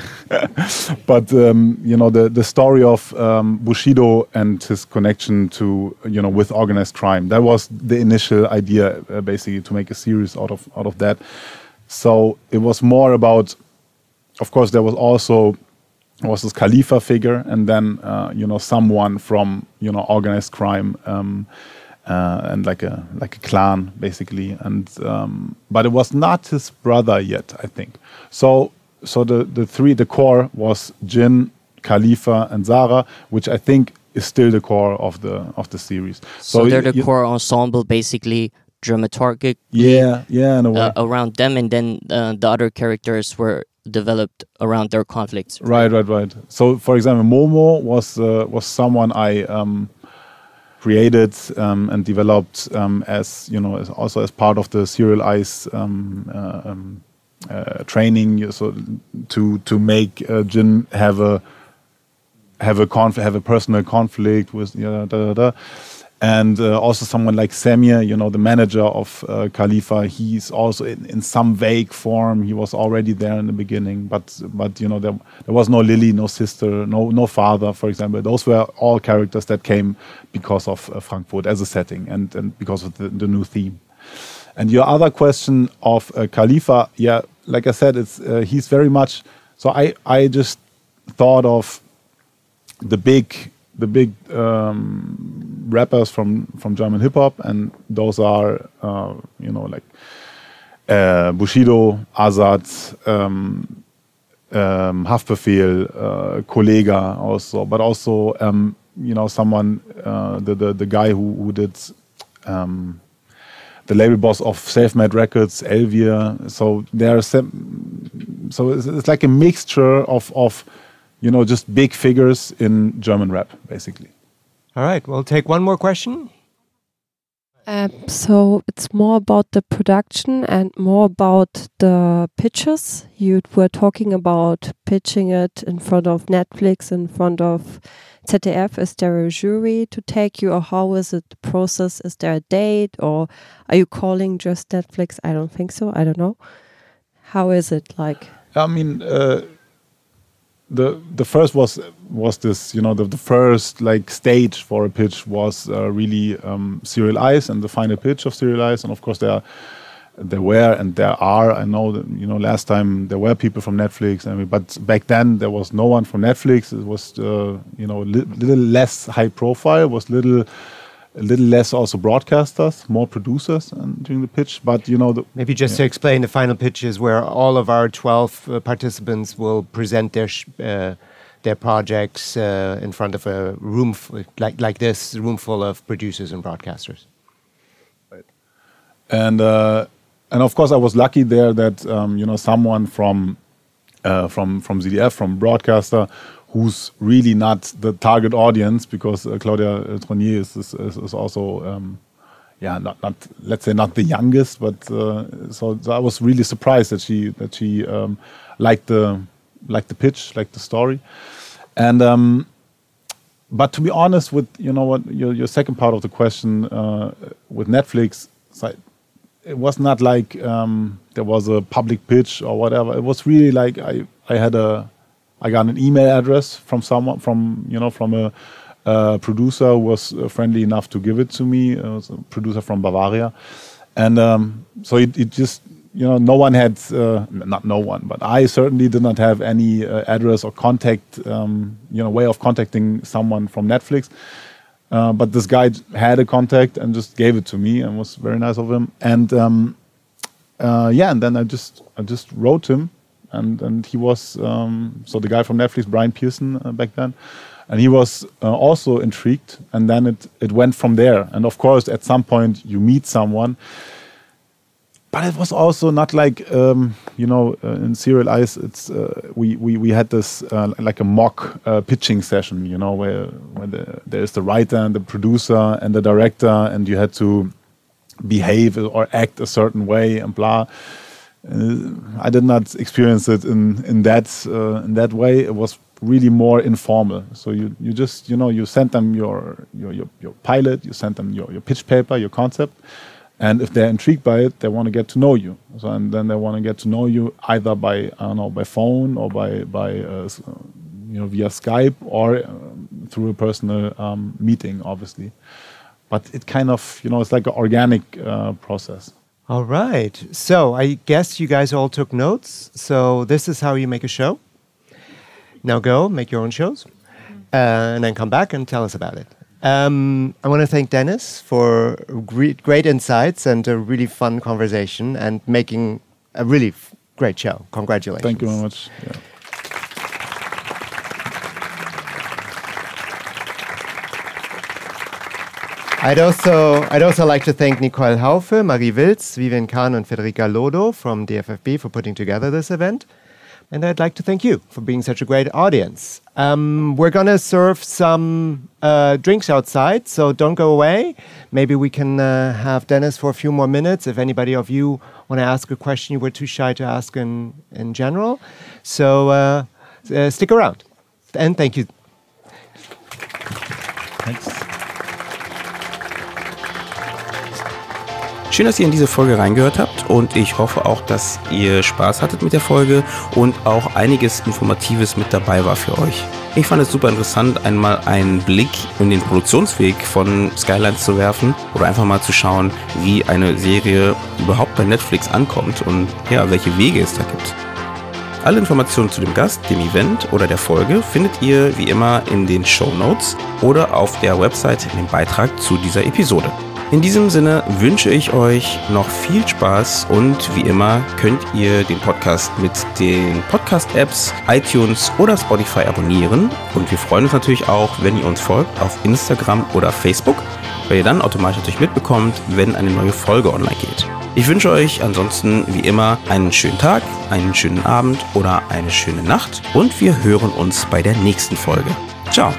but um, you know the the story of um, Bushido and his connection to you know with organized crime. That was the initial idea, uh, basically, to make a series out of out of that. So it was more about, of course, there was also was this Kalifa figure, and then uh, you know someone from you know organized crime. Um, uh, and like a like a clan basically. And um, but it was not his brother yet i think. So so the the three the core was jin khalifa and zara which i think is still the core of the of the series. So, they're the core ensemble, basically dramaturgic yeah yeah in a way. uh, around them, and then uh, the other characters were developed around their conflicts. Right, right, right. So, for example, Momo was uh, was someone I um, created um, and developed um, as you know, as also as part of the Serial Eyes um, uh, um, uh, training. So to to make uh, Jin have a have a conf- have a personal conflict with yeah, da, da, da. And uh, also someone like Samir, you know, the manager of uh, Kalifa. He's also in, in some vague form. He was already there in the beginning, but but you know there there was no Lily, no sister, no no father, for example. Those were all characters that came because of uh, Frankfurt as a setting and and because of the, the new theme. And your other question of uh, Kalifa, yeah, like I said, it's uh, he's very much. So I I just thought of the big the big um, rappers from from German hip hop, and those are uh, you know like uh, Bushido, Azad, um, um, Haftbefehl, uh, Kollegah also, but also um, you know someone uh, the, the the guy who who did. Um, the label boss of Self Made Records, Elvir. So there are so it's, it's like a mixture of of you know just big figures in German rap, basically. All right, we'll take one more question. Um, so it's more about the production and more about the pitches. You were talking about pitching it in front of Netflix, in front of ZDF. Is there a jury to take you, or how is it the process? Is there a date, or are you calling just Netflix? I don't think so. I don't know. How is it like? I mean, uh, the the first was was this you know the, the first like stage for a pitch was uh, really um, Serial Eyes and the final pitch of Serial Eyes, and of course there. There were and there are. I know that you know last time there were people from Netflix, I mean, but back then there was no one from Netflix. It was uh, you know li- little less high profile. Was little a little less also broadcasters, more producers um, during the pitch. But you know the, Maybe just to explain, the final pitch is where all of our 12 uh, participants will present their sh- uh, their projects uh, in front of a room f- like like this room full of producers and broadcasters. Right. and uh, and of course I was lucky there that um, you know someone from uh, from from ZDF from broadcaster who's really not the target audience because uh, Claudia Tronnier is is, is, also um, yeah not not let's say not the youngest but uh, so, so I was really surprised that she that she um, liked the liked the pitch liked the story and um, but to be honest with you know what your, your second part of the question uh, with Netflix it was not like um, there was a public pitch or whatever. It was really like I, I had a I got an email address from someone from you know from a, producer who was uh, friendly enough to give it to me. It was a producer from Bavaria, and um, so it, it just you know no one had uh, not no one, but I certainly did not have any uh, address or contact um, you know way of contacting someone from Netflix. Uh, but this guy had a contact and just gave it to me and was very nice of him. And um, uh, yeah, and then I just I just wrote him, and and he was um, so the guy from Netflix, Brian Pearson, uh, back then, and he was uh, also intrigued. And then it it went from there. And of course, at some point you meet someone. But it was also not like um, you know uh, in Serial Eyes. It's uh, we, we we had this uh, like a mock uh, pitching session, you know, where where the, there is the writer and the producer and the director, and you had to behave or act a certain way and blah. I did not experience it in in that uh, in that way. It was really more informal. So you you just you know you send them your your your, your pilot, you send them your your pitch paper, your concept, and if they're intrigued by it, they want to get to know you. So and then they want to get to know you either by I don't know by phone or by by uh, you know via Skype or um, through a personal um, meeting, obviously. But it kind of you know it's like an organic uh, process. All right. So I guess you guys all took notes. So this is how you make a show. Now go make your own shows, uh, and then come back and tell us about it. Um, I want to thank Dennis for great, great insights and a really fun conversation and making a really great show. Congratulations. Thank you very much. Yeah. I'd also I'd also like to thank Nicole Haufe, Marie Wilz, Vivian Kahn, and Federica Lodo from DFFB for putting together this event. And I'd like to thank you for being such a great audience. Um, we're gonna serve some uh, drinks outside, so don't go away. Maybe we can uh, have Dennis for a few more minutes if anybody of you want to ask a question you were too shy to ask in in general. So uh, uh, stick around, and thank you. Thanks. Schön, dass ihr in diese Folge reingehört habt und ich hoffe auch, dass ihr Spaß hattet mit der Folge und auch einiges Informatives mit dabei war für euch. Ich fand es super interessant, einmal einen Blick in den Produktionsweg von Skylines zu werfen oder einfach mal zu schauen, wie eine Serie überhaupt bei Netflix ankommt und ja, welche Wege es da gibt. Alle Informationen zu dem Gast, dem Event oder der Folge findet ihr wie immer in den Show Notes oder auf der Website in dem Beitrag zu dieser Episode. In diesem Sinne wünsche ich euch noch viel Spaß und wie immer könnt ihr den Podcast mit den Podcast-Apps, iTunes oder Spotify abonnieren und wir freuen uns natürlich auch, wenn ihr uns folgt auf Instagram oder Facebook, weil ihr dann automatisch natürlich mitbekommt, wenn eine neue Folge online geht. Ich wünsche euch ansonsten wie immer einen schönen Tag, einen schönen Abend oder eine schöne Nacht und wir hören uns bei der nächsten Folge. Ciao!